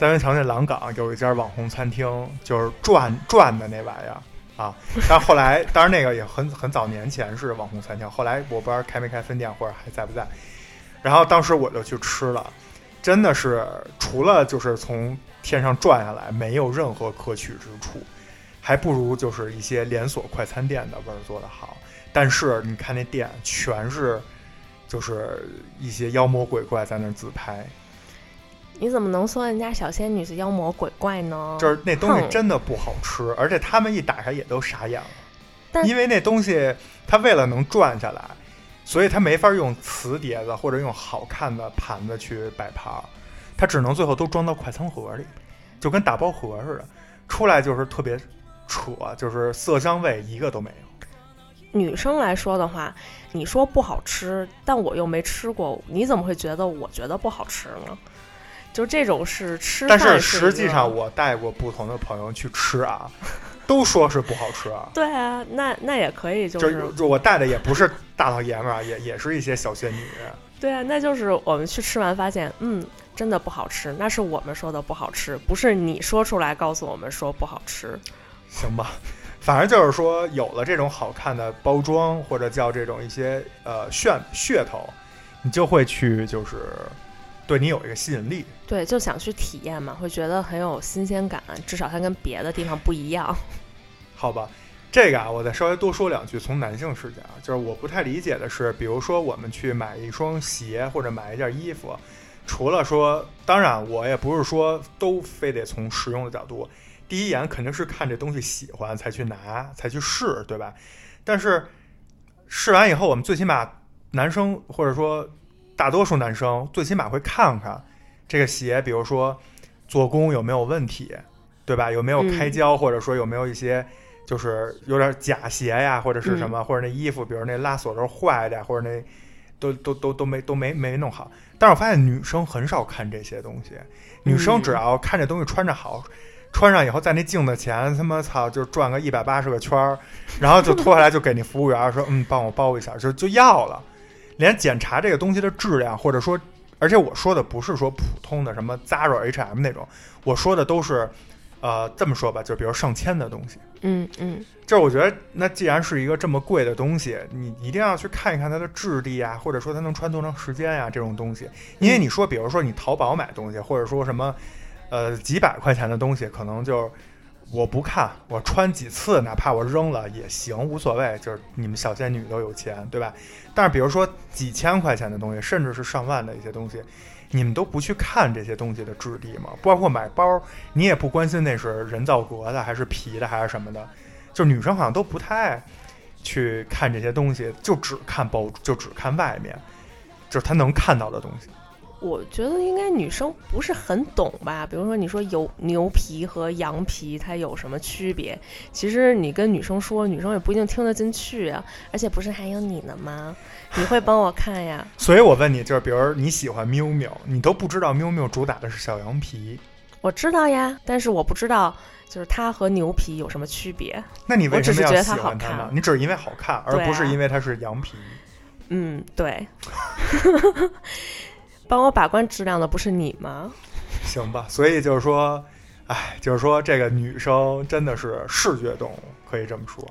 S2: 三元桥那蓝港有一家网红餐厅，就是转转的那玩意儿啊。但后来，当然那个也很很早年前是网红餐厅，后来我不知道开没开分店或者还在不在。然后当时我就去吃了，真的是除了就是从天上转下来，没有任何可取之处，还不如就是一些连锁快餐店的味儿做得好。但是你看那店全是。就是一些妖魔鬼怪在那儿自拍，
S1: 你怎么能说人家小仙女是妖魔鬼怪呢？
S2: 就是那东西真的不好吃，而且他们一打开也都傻眼了，
S1: 但
S2: 因为那东西它为了能转下来，所以它没法用瓷碟子或者用好看的盘子去摆盘儿，它只能最后都装到快餐盒里，就跟打包盒似的，出来就是特别扯，就是色香味一个都没有。
S1: 女生来说的话，你说不好吃，但我又没吃过，你怎么会觉得我觉得不好吃呢？就这种是吃
S2: 但是实际上我带过不同的朋友去吃啊，都说是不好吃啊。
S1: 对啊，那那也可以，就
S2: 就是就我带的也不是大老爷们儿啊，也也是一些小仙女。
S1: 对啊，那就是我们去吃完发现，嗯，真的不好吃，那是我们说的不好吃，不是你说出来告诉我们说不好吃。
S2: 行吧，反正就是说，有了这种好看的包装，或者叫这种一些呃噱噱头，你就会去就是对你有一个吸引力。
S1: 对，就想去体验嘛，会觉得很有新鲜感，至少它跟别的地方不一样。
S2: 好吧，这个啊，我再稍微多说两句。从男性视角啊，就是我不太理解的是，比如说我们去买一双鞋或者买一件衣服，除了说，当然我也不是说都非得从实用的角度，第一眼肯定是看这东西喜欢才去拿，才去试，对吧？但是试完以后，我们最起码男生或者说大多数男生最起码会看看这个鞋，比如说做工有没有问题，对吧？有没有开胶，或者说有没有一些就是有点假鞋呀，或者是什么，或者那衣服，比如那拉锁都是坏的，或者那都都都都没都没没弄好。但是我发现女生很少看这些东西，女生只要看这东西穿着好。穿上以后，在那镜子前，他妈操，就转个一百八十个圈儿，然后就脱下来，就给那服务员说：“嗯，帮我包一下。”就就要了，连检查这个东西的质量，或者说，而且我说的不是说普通的什么 Zara、H&M 那种，我说的都是，呃，这么说吧，就比如上千的东西。
S1: 嗯嗯，
S2: 就是我觉得，那既然是一个这么贵的东西，你一定要去看一看它的质地啊，或者说它能穿多长时间呀，这种东西。因为你说，比如说你淘宝买东西，或者说什么。呃，几百块钱的东西，可能就我不看，我穿几次，哪怕我扔了也行，无所谓。就是你们小仙女都有钱，对吧？但是比如说几千块钱的东西，甚至是上万的一些东西，你们都不去看这些东西的质地吗？包括买包，你也不关心那是人造革的还是皮的还是什么的。就女生好像都不太去看这些东西，就只看包，就只看外面，就是她能看到的东西。
S1: 我觉得应该女生不是很懂吧？比如说你说有牛皮和羊皮，它有什么区别？其实你跟女生说，女生也不一定听得进去啊。而且不是还有你呢吗？你会帮我看呀。
S2: 所以我问你，就是比如你喜欢喵喵，你都不知道喵喵主打的是小羊皮。
S1: 我知道呀，但是我不知道就是它和牛皮有什么区别。
S2: 那你为什么要喜
S1: 欢它
S2: 呢？你只是因为好看，而不是因为它是羊皮。
S1: 嗯，对。帮我把关质量的不是你吗？
S2: 行吧，所以就是说，哎，就是说这个女生真的是视觉动物，可以这么说，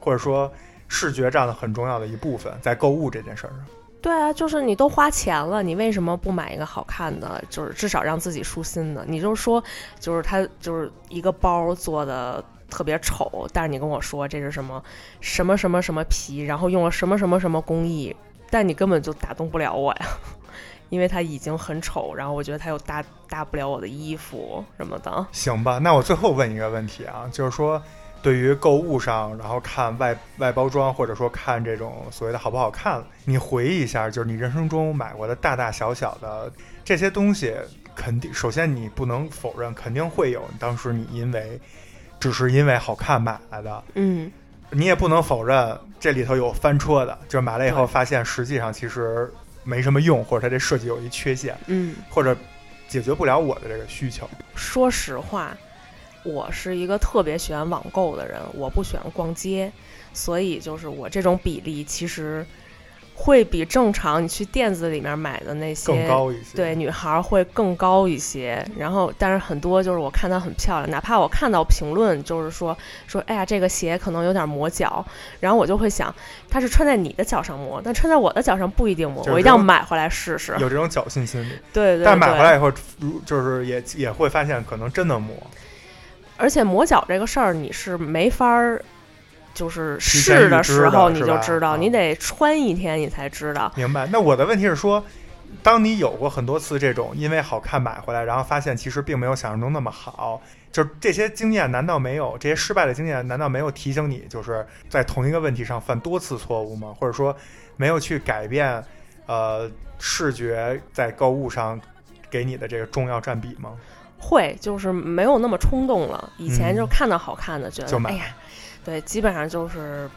S2: 或者说视觉占了很重要的一部分，在购物这件事儿上。
S1: 对啊，就是你都花钱了，你为什么不买一个好看的？就是至少让自己舒心的。你就说，就是它就是一个包做的特别丑，但是你跟我说这是什么什么什么什么皮，然后用了什么什么什么工艺，但你根本就打动不了我呀。因为它已经很丑，然后我觉得它又搭搭不了我的衣服什么的。
S2: 行吧，那我最后问一个问题啊，就是说，对于购物上，然后看外外包装，或者说看这种所谓的好不好看，你回忆一下，就是你人生中买过的大大小小的这些东西，肯定首先你不能否认，肯定会有当时你因为只是因为好看买来的，
S1: 嗯，
S2: 你也不能否认这里头有翻车的，就是买了以后发现实际上其实。没什么用，或者它这设计有一缺陷，
S1: 嗯，
S2: 或者解决不了我的这个需求。
S1: 说实话，我是一个特别喜欢网购的人，我不喜欢逛街，所以就是我这种比例其实。会比正常你去店子里面买的那些
S2: 更高一些，
S1: 对女孩会更高一些。然后，但是很多就是我看它很漂亮，哪怕我看到评论就是说说，哎呀，这个鞋可能有点磨脚，然后我就会想，它是穿在你的脚上磨，但穿在我的脚上不一定磨，我一定要买回来试试。
S2: 有这种侥幸心理，
S1: 对对。
S2: 但买回来以后，就是也也会发现可能真的磨。
S1: 而且磨脚这个事儿，你是没法儿。就是试的时候你就知道，你得穿一天你才知道。
S2: 明白。那我的问题是说，当你有过很多次这种因为好看买回来，然后发现其实并没有想象中那么好，就是这些经验难道没有这些失败的经验难道没有提醒你，就是在同一个问题上犯多次错误吗？或者说没有去改变呃视觉在购物上给你的这个重要占比吗？
S1: 会，就是没有那么冲动了。以前就看到好看的，觉得哎呀。对，基本上就是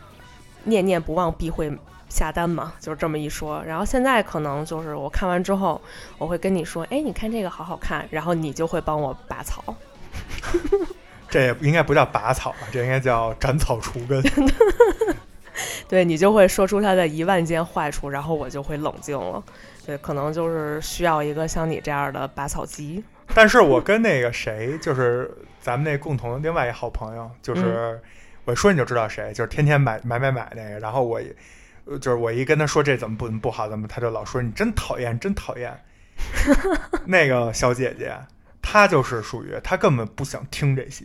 S1: 念念不忘必会下单嘛，就是这么一说。然后现在可能就是我看完之后，我会跟你说：“哎，你看这个好好看。”然后你就会帮我拔草。
S2: 这也应该不叫拔草吧？这应该叫斩草除根。
S1: 对你就会说出它的一万件坏处，然后我就会冷静了。对，可能就是需要一个像你这样的拔草机。
S2: 但是我跟那个谁，就是咱们那共同的另外一好朋友，就是。我说你就知道谁，就是天天买买买买那个，然后我，就是我一跟他说这怎么不不好，怎么他就老说你真讨厌，真讨厌。那个小姐姐，她就是属于她根本不想听这些。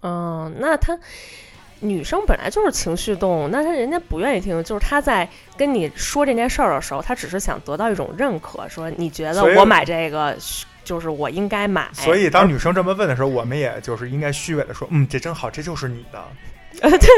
S1: 嗯，那她女生本来就是情绪动物，那她人家不愿意听，就是她在跟你说这件事儿的时候，她只是想得到一种认可，说你觉得我买这个就是我应该买。
S2: 所以当女生这么问的时候，我们也就是应该虚伪的说，嗯，这真好，这就是你的。
S1: 呃
S2: 对，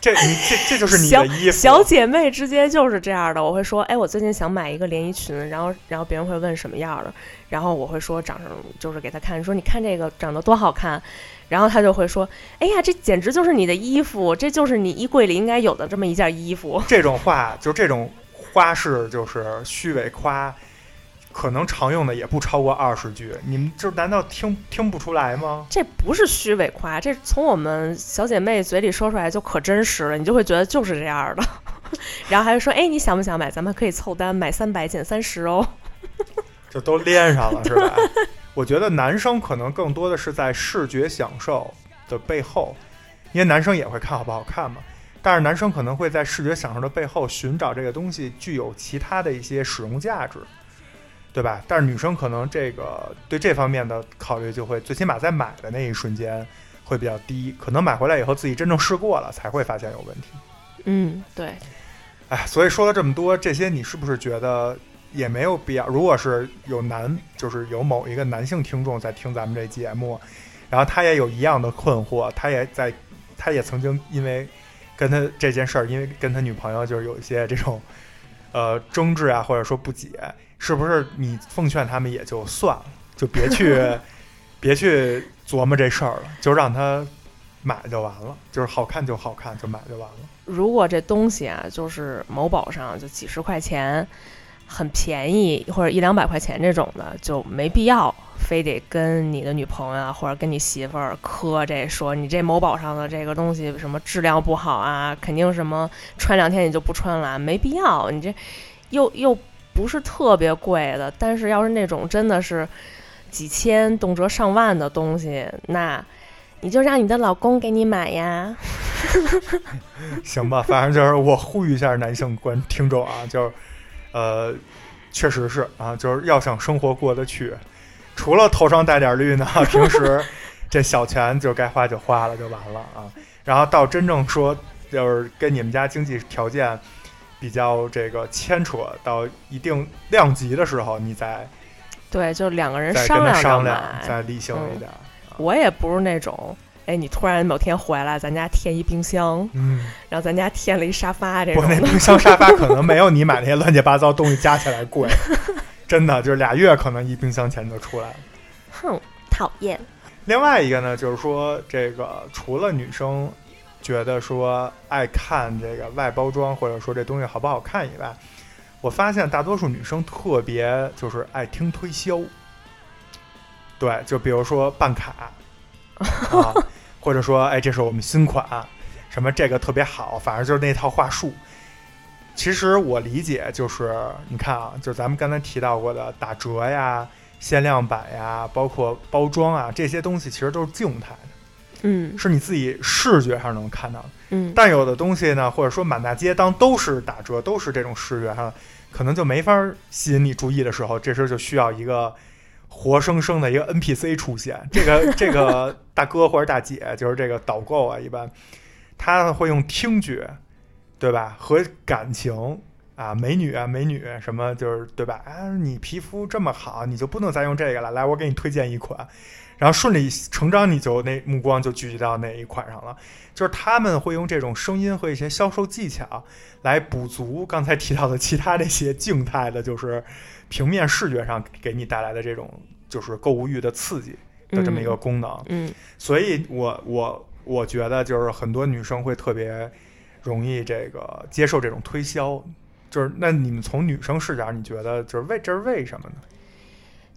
S2: 这这你这这就是你的衣服。
S1: 小姐妹之间就是这样的，我会说，哎，我最近想买一个连衣裙，然后然后别人会问什么样的，然后我会说长成就是给她看，说你看这个长得多好看，然后她就会说，哎呀，这简直就是你的衣服，这就是你衣柜里应该有的这么一件衣服。
S2: 这种话，就这种花式，就是虚伪夸，可能常用的也不超过二十句。你们就难道听听不出来吗？
S1: 这不是虚伪夸，这从我们小姐妹嘴里说出来就可真实了，你就会觉得就是这样的。然后还说，哎，你想不想买？咱们可以凑单，买三百减三十哦。
S2: 就都连上了，是吧？我觉得男生可能更多的是在视觉享受的背后，因为男生也会看好不好看嘛。但是男生可能会在视觉享受的背后寻找这个东西具有其他的一些使用价值，对吧？但是女生可能这个对这方面的考虑就会最起码在买的那一瞬间会比较低，可能买回来以后自己真正试过了才会发现有问题。
S1: 嗯，对，
S2: 哎，所以说了这么多，这些你是不是觉得也没有必要？如果是有男，就是有某一个男性听众在听咱们这节目，然后他也有一样的困惑，他也在，他也曾经因为跟他这件事儿，因为跟他女朋友就是有一些这种呃争执啊，或者说不解，是不是你奉劝他们也就算了，就别去 别去琢磨这事儿了，就让他买就完了，就是好看就好看，就买就完了。
S1: 如果这东西啊，就是某宝上就几十块钱，很便宜，或者一两百块钱这种的，就没必要非得跟你的女朋友啊或者跟你媳妇儿磕这说你这某宝上的这个东西什么质量不好啊，肯定什么穿两天你就不穿了，没必要。你这又又不是特别贵的，但是要是那种真的是几千动辄上万的东西，那你就让你的老公给你买呀。
S2: 行吧，反正就是我呼吁一下男性观听众啊，就是呃，确实是啊，就是要想生活过得去，除了头上带点绿呢，平时这小钱就该花就花了就完了啊。然后到真正说就是跟你们家经济条件比较这个牵扯到一定量级的时候，你再
S1: 对，就两个人商量
S2: 商量，再理性一
S1: 嗯
S2: 点。
S1: 我也不是那种，哎，你突然某天回来，咱家添一冰箱，
S2: 嗯，
S1: 然后咱家添了一沙发这
S2: 不，
S1: 种我。
S2: 那冰箱沙发可能没有你买那些乱七八糟东西加起来贵，真的就是俩月可能一冰箱钱就出来了。
S1: 哼，讨厌。
S2: 另外一个呢，就是说这个除了女生觉得说爱看这个外包装，或者说这东西好不好看以外，我发现大多数女生特别就是爱听推销。对，就比如说办卡 啊，或者说哎，这是我们新款，什么这个特别好，反正就是那套话术。其实我理解就是，你看啊，就咱们刚才提到过的打折呀、限量版呀，包括包装啊，这些东西其实都是静态的，
S1: 嗯
S2: 是你自己视觉上能看到的。
S1: 嗯，
S2: 但有的东西呢，或者说满大街当都是打折，都是这种视觉上，可能就没法吸引你注意的时候，这时候就需要一个活生生的一个 NPC 出现。这个 这个大哥或者大姐，就是这个导购啊，一般他会用听觉，对吧？和感情啊，美女啊，美女什么，就是对吧？啊，你皮肤这么好，你就不能再用这个了。来，我给你推荐一款，然后顺理成章，你就那目光就聚集到那一款上了。就是他们会用这种声音和一些销售技巧来补足刚才提到的其他这些静态的，就是平面视觉上给你带来的这种就是购物欲的刺激的这么一个功能。
S1: 嗯
S2: 所以我我我觉得就是很多女生会特别容易这个接受这种推销。就是那你们从女生视角，你觉得就是为这是为什么呢？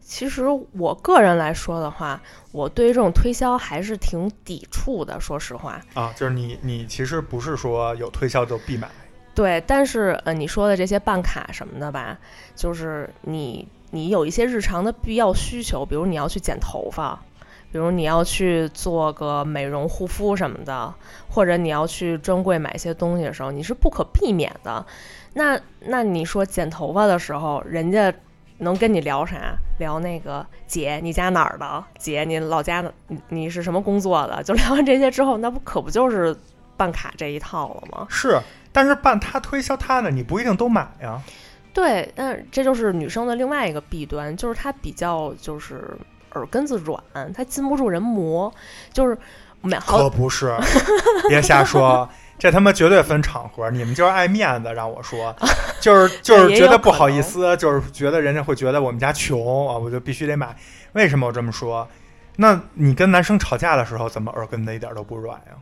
S1: 其实我个人来说的话，我对于这种推销还是挺抵触的，说实话。
S2: 啊，就是你你其实不是说有推销就必买，
S1: 对，但是呃，你说的这些办卡什么的吧，就是你你有一些日常的必要需求，比如你要去剪头发，比如你要去做个美容护肤什么的，或者你要去专柜买一些东西的时候，你是不可避免的。那那你说剪头发的时候，人家能跟你聊啥？聊那个姐，你家哪儿的？姐，你老家的，你你是什么工作的？就聊完这些之后，那不可不就是办卡这一套了吗？
S2: 是，但是办他推销他的，你不一定都买呀。
S1: 对，但这就是女生的另外一个弊端，就是她比较就是耳根子软，她禁不住人磨，就是每好
S2: 可不是，别瞎说，这他妈绝对分场合。你们就是爱面子，让我说，就是就是 觉得不好意思，就是觉得人家会觉得我们家穷啊，我就必须得买。为什么我这么说？那你跟男生吵架的时候，怎么耳根子一点都不软呀？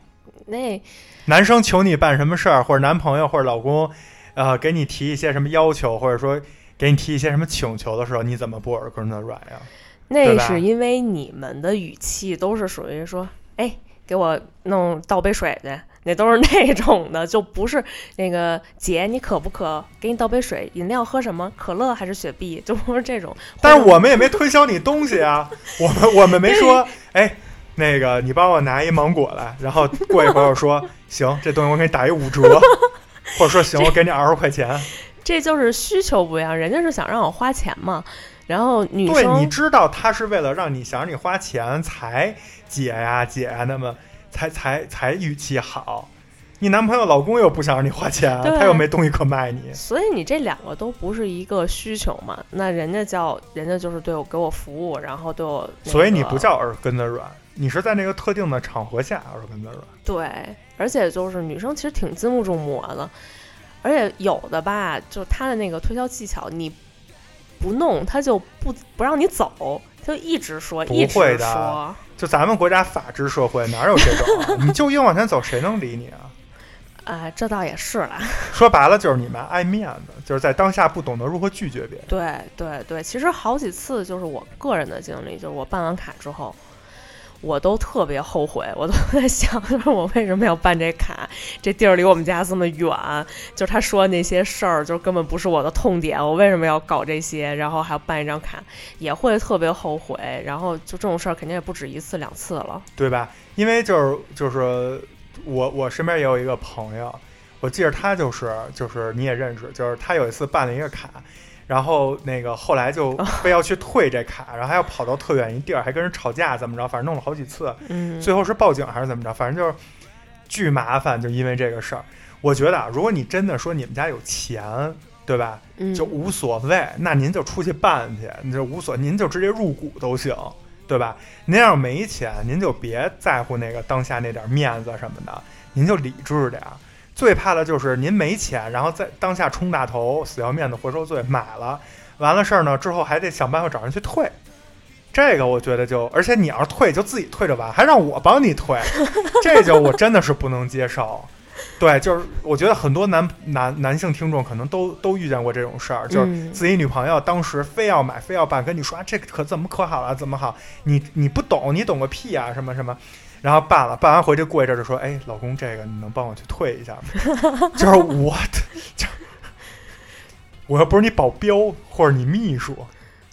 S1: 那
S2: 男生求你办什么事儿，或者男朋友或者老公，呃，给你提一些什么要求，或者说给你提一些什么请求的时候，你怎么不耳根子软呀？
S1: 那是因为你们的语气都是属于说，哎，给我弄倒杯水去，那都是 那种的，就不是那个姐，你渴不渴？给你倒杯水，饮料喝什么？可乐还是雪碧？就不是这种。
S2: 但是我们也没推销你东西啊，我们我们没说，哎，那个你帮我拿一芒果来，然后过一会儿我说 行，这东西我给你打一五折，或者说行，我给你二十块钱。
S1: 这就是需求不一样，人家是想让我花钱嘛。然后女生
S2: 对，你知道他是为了让你想让你花钱才姐呀姐呀，那么才才才语气好。你男朋友老公又不想让你花钱，
S1: 对
S2: 他又没东西可卖你。
S1: 所以你这两个都不是一个需求嘛？那人家叫人家就是对我给我服务，然后对我、那
S2: 所以你不叫耳根子软，你是在那个特定的场合下耳根子软。
S1: 对，而且就是女生其实挺经不住磨的，而且有的吧，就他的那个推销技巧，你不弄，他就不不让你走，她就一直说，
S2: 不
S1: 一直说。
S2: 就咱们国家法治社会哪有这种啊？你就硬往前走，谁能理你啊？
S1: 啊、这倒也是啦。
S2: 说白了就是你们爱面子，就是在当下不懂得如何拒绝别人。
S1: 对对对，其实好几次就是我个人的经历，就是我办完卡之后，我都特别后悔，我都在想，就是我为什么要办这卡？这地儿离我们家这么远，就是他说那些事儿，就根本不是我的痛点，我为什么要搞这些？然后还要办一张卡，也会特别后悔。然后就这种事儿，肯定也不止一次两次了。
S2: 对吧？因为就是就是我我身边也有一个朋友，我记得他就是就是你也认识，就是他有一次办了一个卡，然后那个后来就非要去退这卡，然后还要跑到特远一地儿，还跟人吵架，怎么着？反正弄了好几次，
S1: 嗯，
S2: 最后是报警还是怎么着？反正就是巨麻烦，就因为这个事儿。我觉得啊，如果你真的说你们家有钱，对吧？
S1: 嗯
S2: 就无所谓，那您就出去办去，你就无所，您就直接入股都行，对吧？您要是没钱，您就别在乎那个当下那点面子什么的，您就理智点儿。最怕的就是您没钱，然后在当下冲大头，死要面子活受罪，买了，完了事儿呢之后还得想办法找人去退。这个我觉得就，而且你要是退就自己退着完，还让我帮你退，这就我真的是不能接受。对，就是我觉得很多男男男性听众可能都都遇见过这种事儿，就是
S1: 嗯
S2: 自己女朋友当时非要买非要办，跟你说啊这个可怎么可好了怎么好，你你不懂你懂个屁啊什么什么，然后办了办完回去过一阵就说哎老公这个你能帮我去退一下吗？就是我，就我又不是你保镖或者你秘书，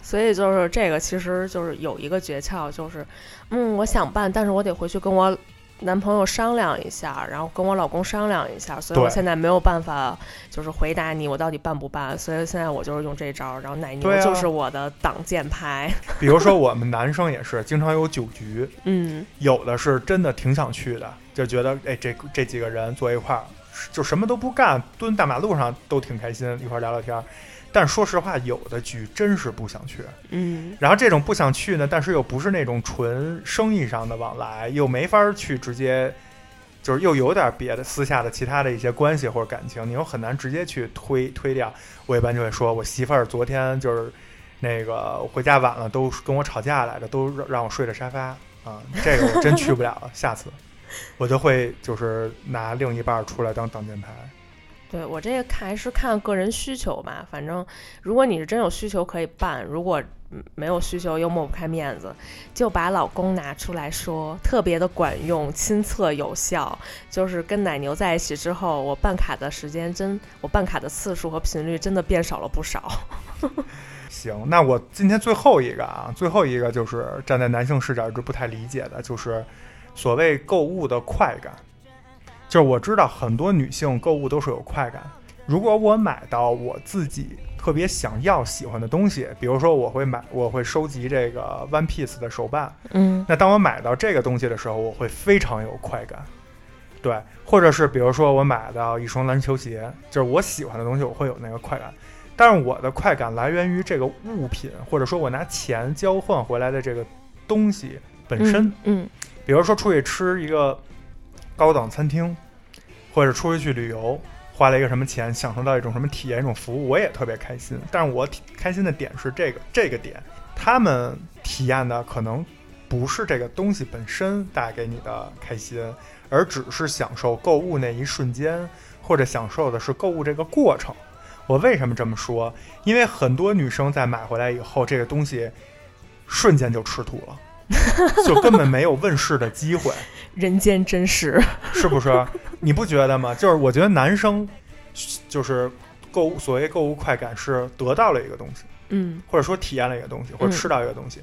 S1: 所以就是这个，其实就是有一个诀窍，就是，嗯，我想办，但是我得回去跟我男朋友商量一下，然后跟我老公商量一下，所以我现在没有办法，就是回答你我到底办不办，所以现在我就是用这招，然后奶牛就是我的挡箭牌，
S2: 比如说我们男生也是经常有酒局，
S1: 嗯。
S2: 有的是真的挺想去的，就觉得哎，这这几个人坐一块儿，就什么都不干，蹲大马路上都挺开心，一块儿聊聊天儿。但说实话，有的局真是不想去。
S1: 嗯
S2: 然后这种不想去呢，但是又不是那种纯生意上的往来，又没法儿去直接，就是又有点别的私下的其他的一些关系或者感情，你又很难直接去推推掉。我一般就会说，我媳妇儿昨天就是那个回家晚了，都跟我吵架来着，都让让我睡着沙发啊，这个我真去不了了，下次我就会就是拿另一半儿出来当挡箭牌。
S1: 对我这个看还是看个人需求吧，反正如果你是真有需求可以办，如果没有需求又抹不开面子，就把老公拿出来说，特别的管用，亲测有效。就是跟奶牛在一起之后，我办卡的时间真，我办卡的次数和频率真的变少了不少。
S2: 行，那我今天最后一个啊，最后一个就是站在男性视角就不太理解的，就是所谓购物的快感。就是我知道很多女性购物都是有快感，如果我买到我自己特别想要、喜欢的东西，比如说我会买，我会收集这个 One Piece 的手办，
S1: 嗯
S2: 那当我买到这个东西的时候，我会非常有快感。对，或者是比如说我买到一双篮球鞋，就是我喜欢的东西，我会有那个快感。但是我的快感来源于这个物品，或者说我拿钱交换回来的这个东西本身。
S1: 嗯
S2: 比如说出去吃一个高档餐厅，或者出去去旅游，花了一个什么钱，享受到一种什么体验、一种服务，我也特别开心。但是我开心的点是这个这个点，他们体验的可能不是这个东西本身带给你的开心，而只是享受购物那一瞬间，或者享受的是购物这个过程。我为什么这么说？因为很多女生在买回来以后，这个东西瞬间就吃土了。就根本没有问世的机会，
S1: 人间真实。
S2: 是不是？你不觉得吗？就是我觉得男生就是购物，所谓购物快感是得到了一个东西，
S1: 嗯
S2: 或者说体验了一个东西，或者
S1: 嗯
S2: 吃到一个东西。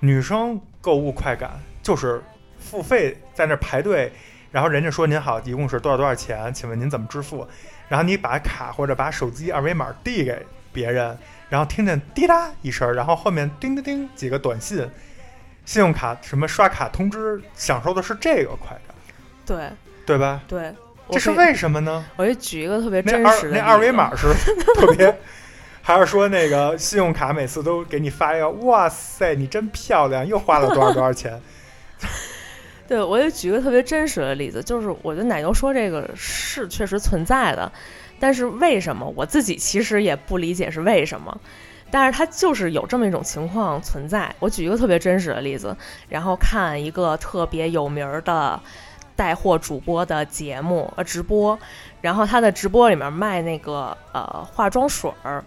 S2: 女生购物快感就是付费在那儿排队，然后人家说您好，一共是多少多少钱？请问您怎么支付？然后你把卡或者把手机二维码递给别人，然后听见滴答一声，然后后面叮叮叮几个短信。信用卡什么刷卡通知，享受的是这个快感，
S1: 对
S2: 对吧？
S1: 对，
S2: 这是为什么呢？
S1: 我就举一个特别真实的
S2: 二那二维码是特别，还是说那个信用卡每次都给你发一个，哇塞，你真漂亮，又花了多少多少钱？
S1: 对，我也举一个特别真实的例子，就是我觉得奶牛说这个是确实存在的，但是为什么我自己其实也不理解是为什么，但是它就是有这么一种情况存在。我举一个特别真实的例子，然后看一个特别有名的带货主播的节目呃直播，然后他的直播里面卖那个呃化妆水儿。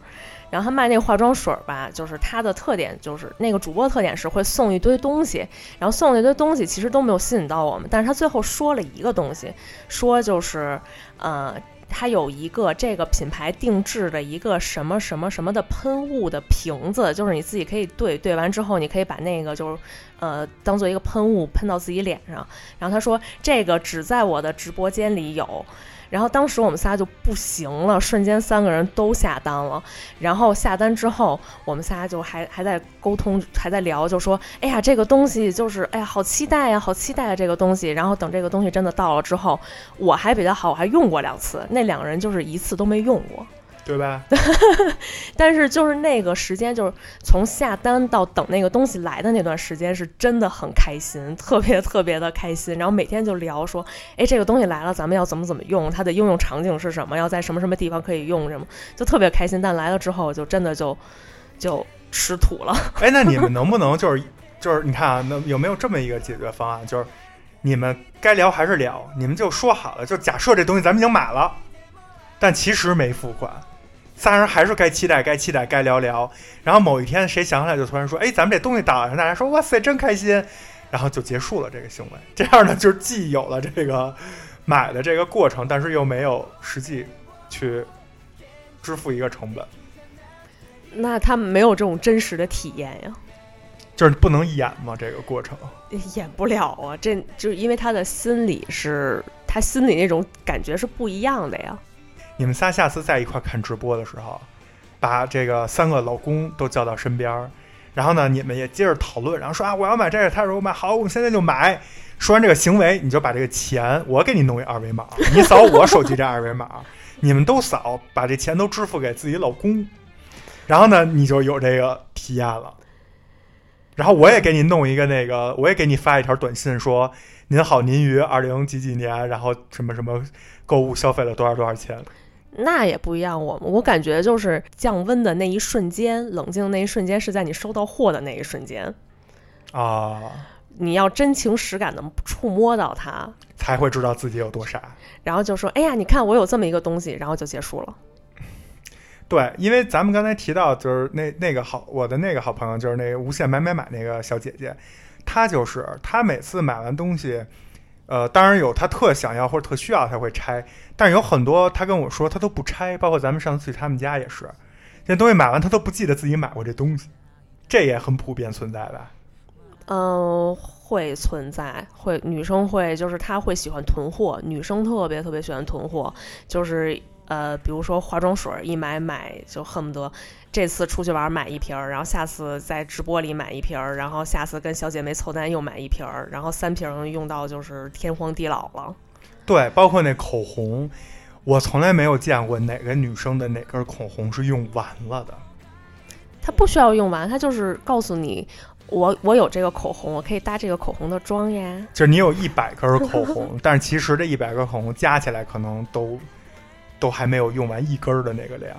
S1: 然后他卖那个化妆水儿吧，就是它的特点就是那个主播特点是会送一堆东西，然后送那堆东西其实都没有吸引到我们，但是他最后说了一个东西，说就是呃，它有一个这个品牌定制的一个什么什么什么的喷雾的瓶子，就是你自己可以兑，兑完之后你可以把那个就是呃当做一个喷雾喷到自己脸上，然后他说这个只在我的直播间里有。然后当时我们仨就不行了，瞬间三个人都下单了。然后下单之后，我们仨就还还在沟通，还在聊，就说：“哎呀，这个东西就是，哎呀，好期待呀，好期待啊，这个东西。”然后等这个东西真的到了之后，我还比较好，我还用过两次，那两个人就是一次都没用过。
S2: 对吧？
S1: 但是就是那个时间，就是从下单到等那个东西来的那段时间，是真的很开心，特别特别的开心。然后每天就聊说，哎，这个东西来了，咱们要怎么怎么用，它的应用场景是什么，要在什么什么地方可以用什么，就特别开心。但来了之后，就真的就就吃土了。
S2: 哎，那你们能不能就是就是你看啊，那有没有这么一个解决方案？就是你们该聊还是聊，你们就说好了，就假设这东西咱们已经买了，但其实没付款。仨人还是该期待，该期待，该聊聊。然后某一天谁想起来就突然说：“哎，咱们这东西到了。”大家说：“哇塞，真开心。”然后就结束了这个行为。这样呢，就是既有了这个买的这个过程，但是又没有实际去支付一个成本，
S1: 那他们没有这种真实的体验呀，
S2: 就是不能演嘛这个过程。
S1: 演不了啊。这就是因为他的心理是，他心里那种感觉是不一样的呀。
S2: 你们仨下次在一块看直播的时候，把这个三个老公都叫到身边儿，然后呢，你们也接着讨论，然后说啊，我要买这个，他说我买，好，我们现在就买。说完这个行为，你就把这个钱，我给你弄一二维码，你扫我手机这二维码，你们都扫，把这钱都支付给自己老公，然后呢，你就有这个体验了。然后我也给你弄一个那个，我也给你发一条短信说，您好，您于二零几几年，然后什么什么购物消费了多少多少钱。
S1: 那也不一样，我我感觉就是降温的那一瞬间，冷静的那一瞬间是在你收到货的那一瞬间，
S2: 啊，
S1: 你要真情实感的触摸到它，
S2: 才会知道自己有多傻。
S1: 然后就说：“哎呀，你看我有这么一个东西。”然后就结束了。
S2: 对，因为咱们刚才提到，就是那那个好，我的那个好朋友，就是那个无限买买买那个小姐姐，她就是她每次买完东西，呃，当然有他特想要或者特需要才会拆，但是有很多他跟我说他都不拆，包括咱们上次去他们家也是，这东西买完他都不记得自己买过这东西，这也很普遍存在吧？
S1: 嗯，会存在，会女生会就是她会喜欢囤货，女生特别特别喜欢囤货，就是呃，比如说化妆水儿一买买就恨不得这次出去玩儿买一瓶儿，然后下次在直播里买一瓶儿，然后下次跟小姐妹凑单又买一瓶儿，然后三瓶儿用到就是天荒地老了。
S2: 对，包括那口红，我从来没有见过哪个女生的哪根口红是用完了的。
S1: 它不需要用完，它就是告诉你，我我有这个口红，我可以搭这个口红的妆呀。
S2: 就是你有一百根口红，但是其实这一百根口红加起来可能都都还没有用完一根儿的那个量，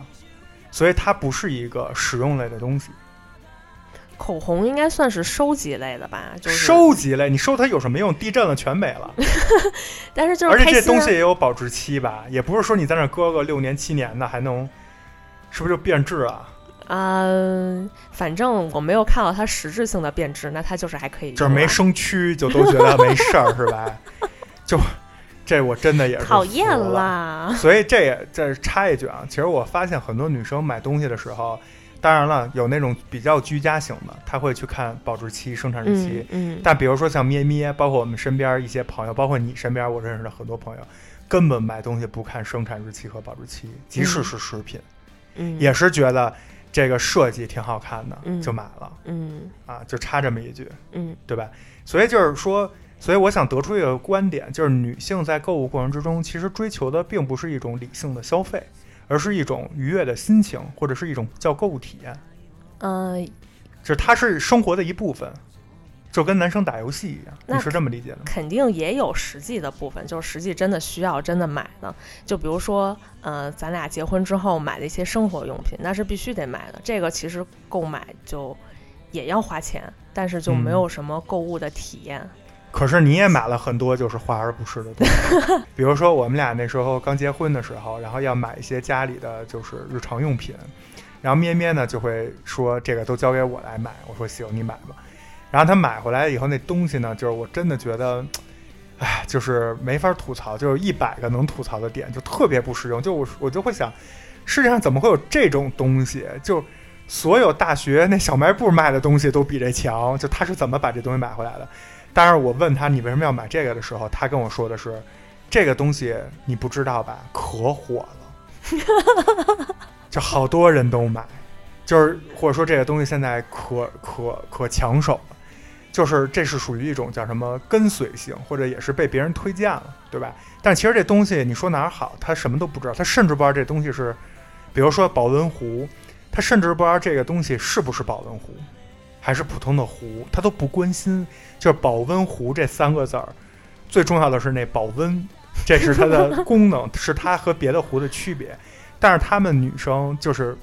S2: 所以它不是一个实用类的东西。
S1: 口红应该算是收集类的吧，就是，
S2: 收集类，你收它有什么用？地震了全没了。
S1: 但是就是
S2: 而且这东西也有保质期吧，也不是说你在那搁个六年七年的还能，是不是就变质啊？
S1: 嗯、反正我没有看到它实质性的变质，那它就是还可以。
S2: 就是没生蛆就都觉得没事儿是吧？就这我真的也是
S1: 讨厌
S2: 了。
S1: 啦。
S2: 所以这也这插一句啊，其实我发现很多女生买东西的时候，当然了，有那种比较居家型的，她会去看保质期、生产日期。
S1: 嗯嗯，
S2: 但比如说像咩咩，包括我们身边一些朋友，包括你身边我认识的很多朋友，根本买东西不看生产日期和保质期，即使是食品，
S1: 嗯
S2: 也是觉得这个设计挺好看的，
S1: 嗯
S2: 就买了
S1: 嗯
S2: 啊，就差这么一句，
S1: 嗯
S2: 对吧？所以就是说，所以我想得出一个观点，就是女性在购物过程之中，其实追求的并不是一种理性的消费，而是一种愉悦的心情，或者是一种叫购物体验，
S1: 嗯、
S2: 就是它是生活的一部分，就跟男生打游戏一样，
S1: 那
S2: 你是这么理解的吗？
S1: 肯定也有实际的部分，就是实际真的需要真的买的。就比如说，呃，咱俩结婚之后买的一些生活用品，那是必须得买的。这个其实购买就也要花钱，但是就没
S2: 嗯
S1: 有什么购物的体验。
S2: 可是你也买了很多就是华而不实的东西，比如说我们俩那时候刚结婚的时候，然后要买一些家里的就是日常用品，然后咩咩呢就会说这个都交给我来买，我说行，你买吧。然后他买回来以后那东西呢，就是我真的觉得，哎，就是没法吐槽，就是一百个能吐槽的点，就特别不实用。就我我就会想，世界上怎么会有这种东西？就所有大学那小卖部卖的东西都比这强，就他是怎么把这东西买回来的？当然，我问他你为什么要买这个的时候，他跟我说的是，这个东西你不知道吧？可火了，就好多人都买，就是或者说这个东西现在可可可抢手了，就是这是属于一种叫什么跟随性，或者也是被别人推荐了，对吧？但其实这东西你说哪儿好，他什么都不知道，他甚至不知道这东西是，比如说保温壶，他甚至不知道这个东西是不是保温壶，还是普通的壶，他都不关心。就是保温壶这三个字儿，最重要的是那保温，这是它的 功能，是它和别的壶的区别。但是她们女生就是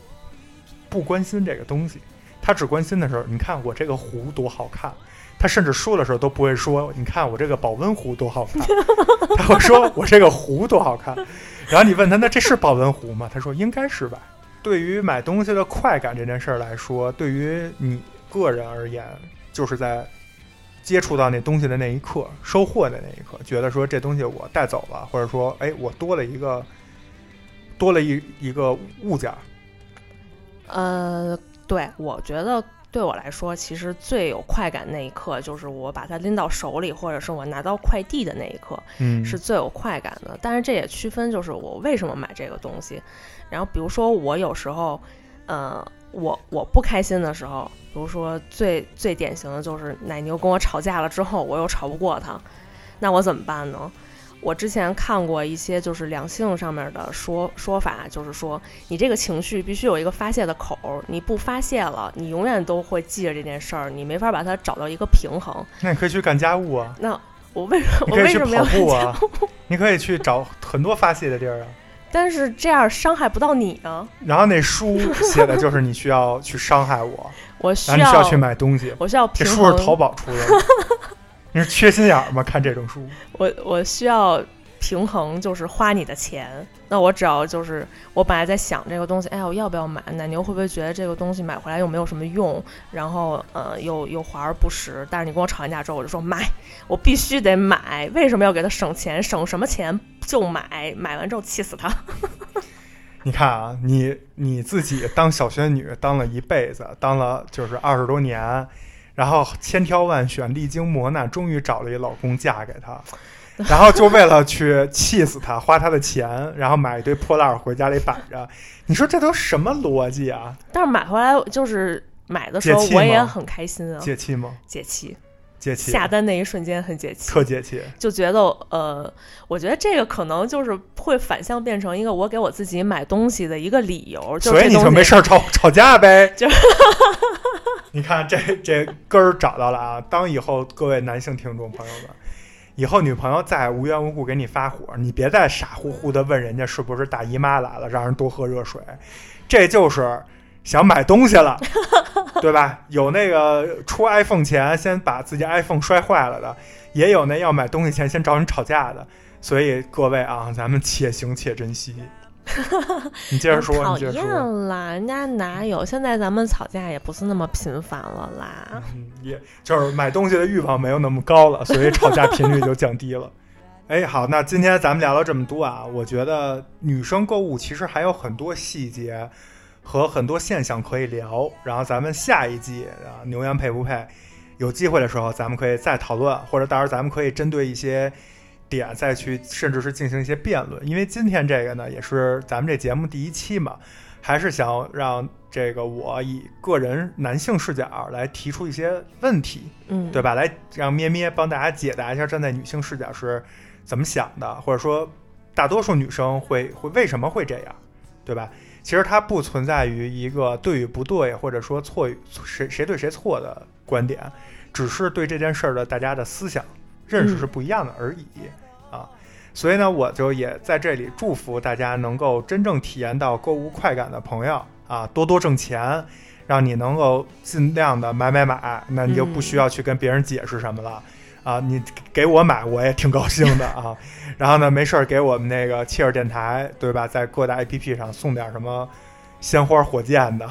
S2: 不关心这个东西，她只关心的是，你看我这个壶多好看。她甚至说的时候都不会说，你看我这个保温壶多好看，她会说我这个壶多好看。然后你问她，那这是保温壶吗？她说应该是吧。对于买东西的快感这件事儿来说，对于你个人而言，就是在接触到那东西的那一刻，收获的那一刻，觉得说这东西我带走了，或者说，哎，我多了一个多了一一个物件儿，
S1: 呃，对，我觉得对我来说，其实最有快感那一刻，就是我把它拎到手里，或者是我拿到快递的那一刻，
S2: 嗯
S1: 是最有快感的。但是这也区分，就是我为什么买这个东西。然后比如说我有时候，呃，我我不开心的时候，比如说最最典型的就是奶牛跟我吵架了之后，我又吵不过他，那我怎么办呢？我之前看过一些就是两性上面的说说法，就是说你这个情绪必须有一个发泄的口儿，你不发泄了，你永远都会记着这件事儿，你没法把它找到一个平衡。
S2: 那你可以去干家务啊，
S1: 那我为什
S2: 你
S1: 我
S2: 可以去跑
S1: 为什么要
S2: 步啊，你可以去找很多发泄的地儿啊。
S1: 但是这样伤害不到你啊！
S2: 然后那书写的就是你需要去伤害我，
S1: 我需
S2: 然后你需要去买东西。
S1: 我需要
S2: 这，书是淘宝出的，你是缺心眼儿吗？看这种书，
S1: 我我需要平衡，就是花你的钱。那我只要就是我本来在想这个东西，哎，我要不要买？奶牛会不会觉得这个东西买回来又没有什么用，然后呃又又华而不实？但是你跟我吵完架之后，我就说买，我必须得买。为什么要给他省钱？省什么钱就买，买完之后气死他。
S2: 你看啊，你你自己当小仙女当了一辈子，当了就是二十多年，然后千挑万选、历经磨难，终于找了一老公嫁给他。然后就为了去气死他，花他的钱，然后买一堆破烂儿回家里摆着。你说这都什么逻辑啊？
S1: 但是买回来就是买的时候我也很开心啊，
S2: 解气吗？
S1: 解气，
S2: 解气，
S1: 下单那一瞬间很解气，
S2: 特解气。
S1: 就觉得呃，我觉得这个可能就是会反向变成一个我给我自己买东西的一个理由，就
S2: 所以你就没事儿吵 吵架呗。
S1: 就
S2: 你看这这根儿找到了啊！当以后各位男性听众朋友们，以后女朋友再无缘无故给你发火，你别再傻乎乎的问人家是不是大姨妈来了，让人多喝热水，这就是想买东西了，对吧？有那个出 iPhone 前先把自己 iPhone 摔坏了的，也有那要买东西前先找你吵架的。所以各位啊，咱们且行且珍惜。你接着说，
S1: 讨
S2: 你接着说。
S1: 厌啦，人家哪有？现在咱们吵架也不是那么频繁了啦。
S2: 嗯，也就是买东西的欲望没有那么高了，所以吵架频率就降低了。哎，好，那今天咱们聊了这么多啊，我觉得女生购物其实还有很多细节和很多现象可以聊。然后咱们下一季啊，牛羊配不配？有机会的时候咱们可以再讨论，或者到时候咱们可以针对一些点再去，甚至是进行一些辩论。因为今天这个呢，也是咱们这节目第一期嘛，还是想让这个我以个人男性视角来提出一些问题，
S1: 嗯，
S2: 对吧？来让咩咩帮大家解答一下站在女性视角是怎么想的，或者说大多数女生会会为什么会这样，对吧？其实它不存在于一个对与不对，或者说错与谁谁对谁错的观点，只是对这件事儿的大家的思想认识是不一样的而已、啊。所以呢，我就也在这里祝福大家能够真正体验到购物快感的朋友啊，多多挣钱，让你能够尽量的买买买，那你就不需要去跟别人解释什么了。啊，你给我买，我也挺高兴的啊。然后呢，没事儿给我们那个切尔电台，对吧？在各大 APP 上送点什么鲜花、火箭的，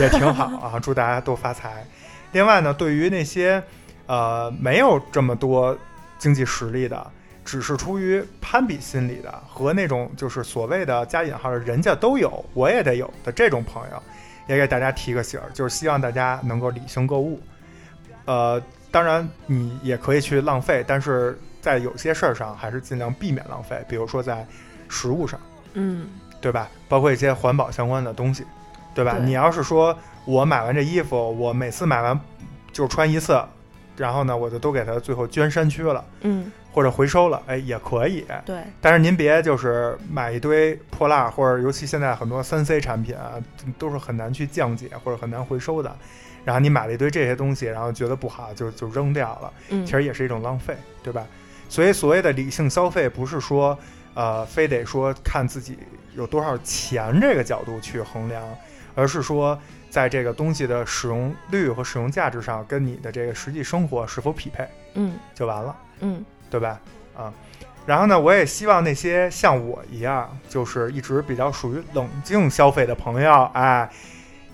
S2: 也挺好啊。祝大家都发财。另外呢，对于那些呃没有这么多经济实力的，只是出于攀比心理的，和那种就是所谓的加引号的人家都有，我也得有的这种朋友，也给大家提个醒儿，就是希望大家能够理性购物。呃，当然你也可以去浪费，但是在有些事儿上还是尽量避免浪费，比如说在食物上，
S1: 嗯，
S2: 对吧？包括一些环保相关的东西，对吧？
S1: 对
S2: 你要是说我买完这衣服，我每次买完就穿一次，然后呢，我就都给它最后捐山区了，
S1: 嗯，
S2: 或者回收了，哎，也可以。
S1: 对，
S2: 但是您别就是买一堆破烂儿，或者尤其现在很多三 C 产品啊，都是很难去降解或者很难回收的。然后你买了一堆这些东西，然后觉得不好就就扔掉了，
S1: 嗯，
S2: 其实也是一种浪费，对吧？所以所谓的理性消费，不是说呃非得说看自己有多少钱这个角度去衡量，而是说在这个东西的使用率和使用价值上，跟你的这个实际生活是否匹配
S1: 嗯
S2: 就完了。
S1: 嗯
S2: 对吧？啊，然后呢，我也希望那些像我一样，就是一直比较属于冷静消费的朋友，哎，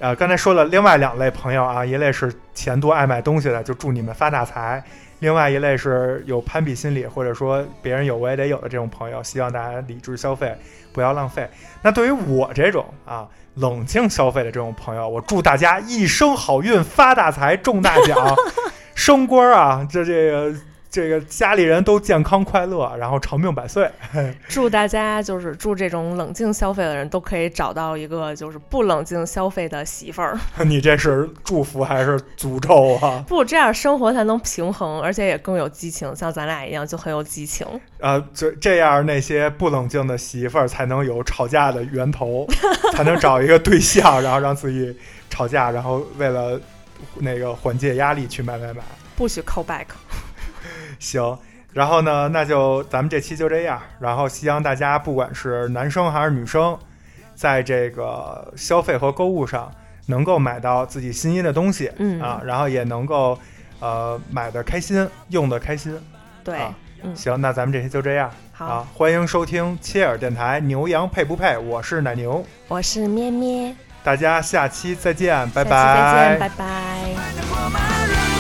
S2: 呃，刚才说了另外两类朋友啊，一类是钱多爱买东西的，就祝你们发大财；另外一类是有攀比心理，或者说别人有我也得有的这种朋友，希望大家理智消费，不要浪费。那对于我这种啊冷静消费的这种朋友，我祝大家一生好运，发大财，中大奖，升官啊！这这个。这个家里人都健康快乐，然后长命百岁。
S1: 祝大家就是祝这种冷静消费的人都可以找到一个就是不冷静消费的媳妇儿，
S2: 你这是祝福还是诅咒啊？
S1: 不这样生活才能平衡，而且也更有激情，像咱俩一样就很有激情。
S2: 呃，这这样那些不冷静的媳妇儿才能有吵架的源头，才能找一个对象，然后让自己吵架，然后为了那个缓解压力去买买买。
S1: 不许 call back。
S2: 行，然后呢，那就咱们这期就这样。然后希望大家不管是男生还是女生，在这个消费和购物上能够买到自己心仪的东西，
S1: 嗯
S2: 啊，然后也能够呃买的开心，用的开心。
S1: 对，
S2: 啊
S1: 嗯，
S2: 行，那咱们这期就这样
S1: 好，
S2: 啊！欢迎收听切尔电台，牛羊配不配？我是奶牛，
S1: 我是咩咩，
S2: 大家下期再见，拜
S1: 下期再见，
S2: 拜
S1: 拜拜。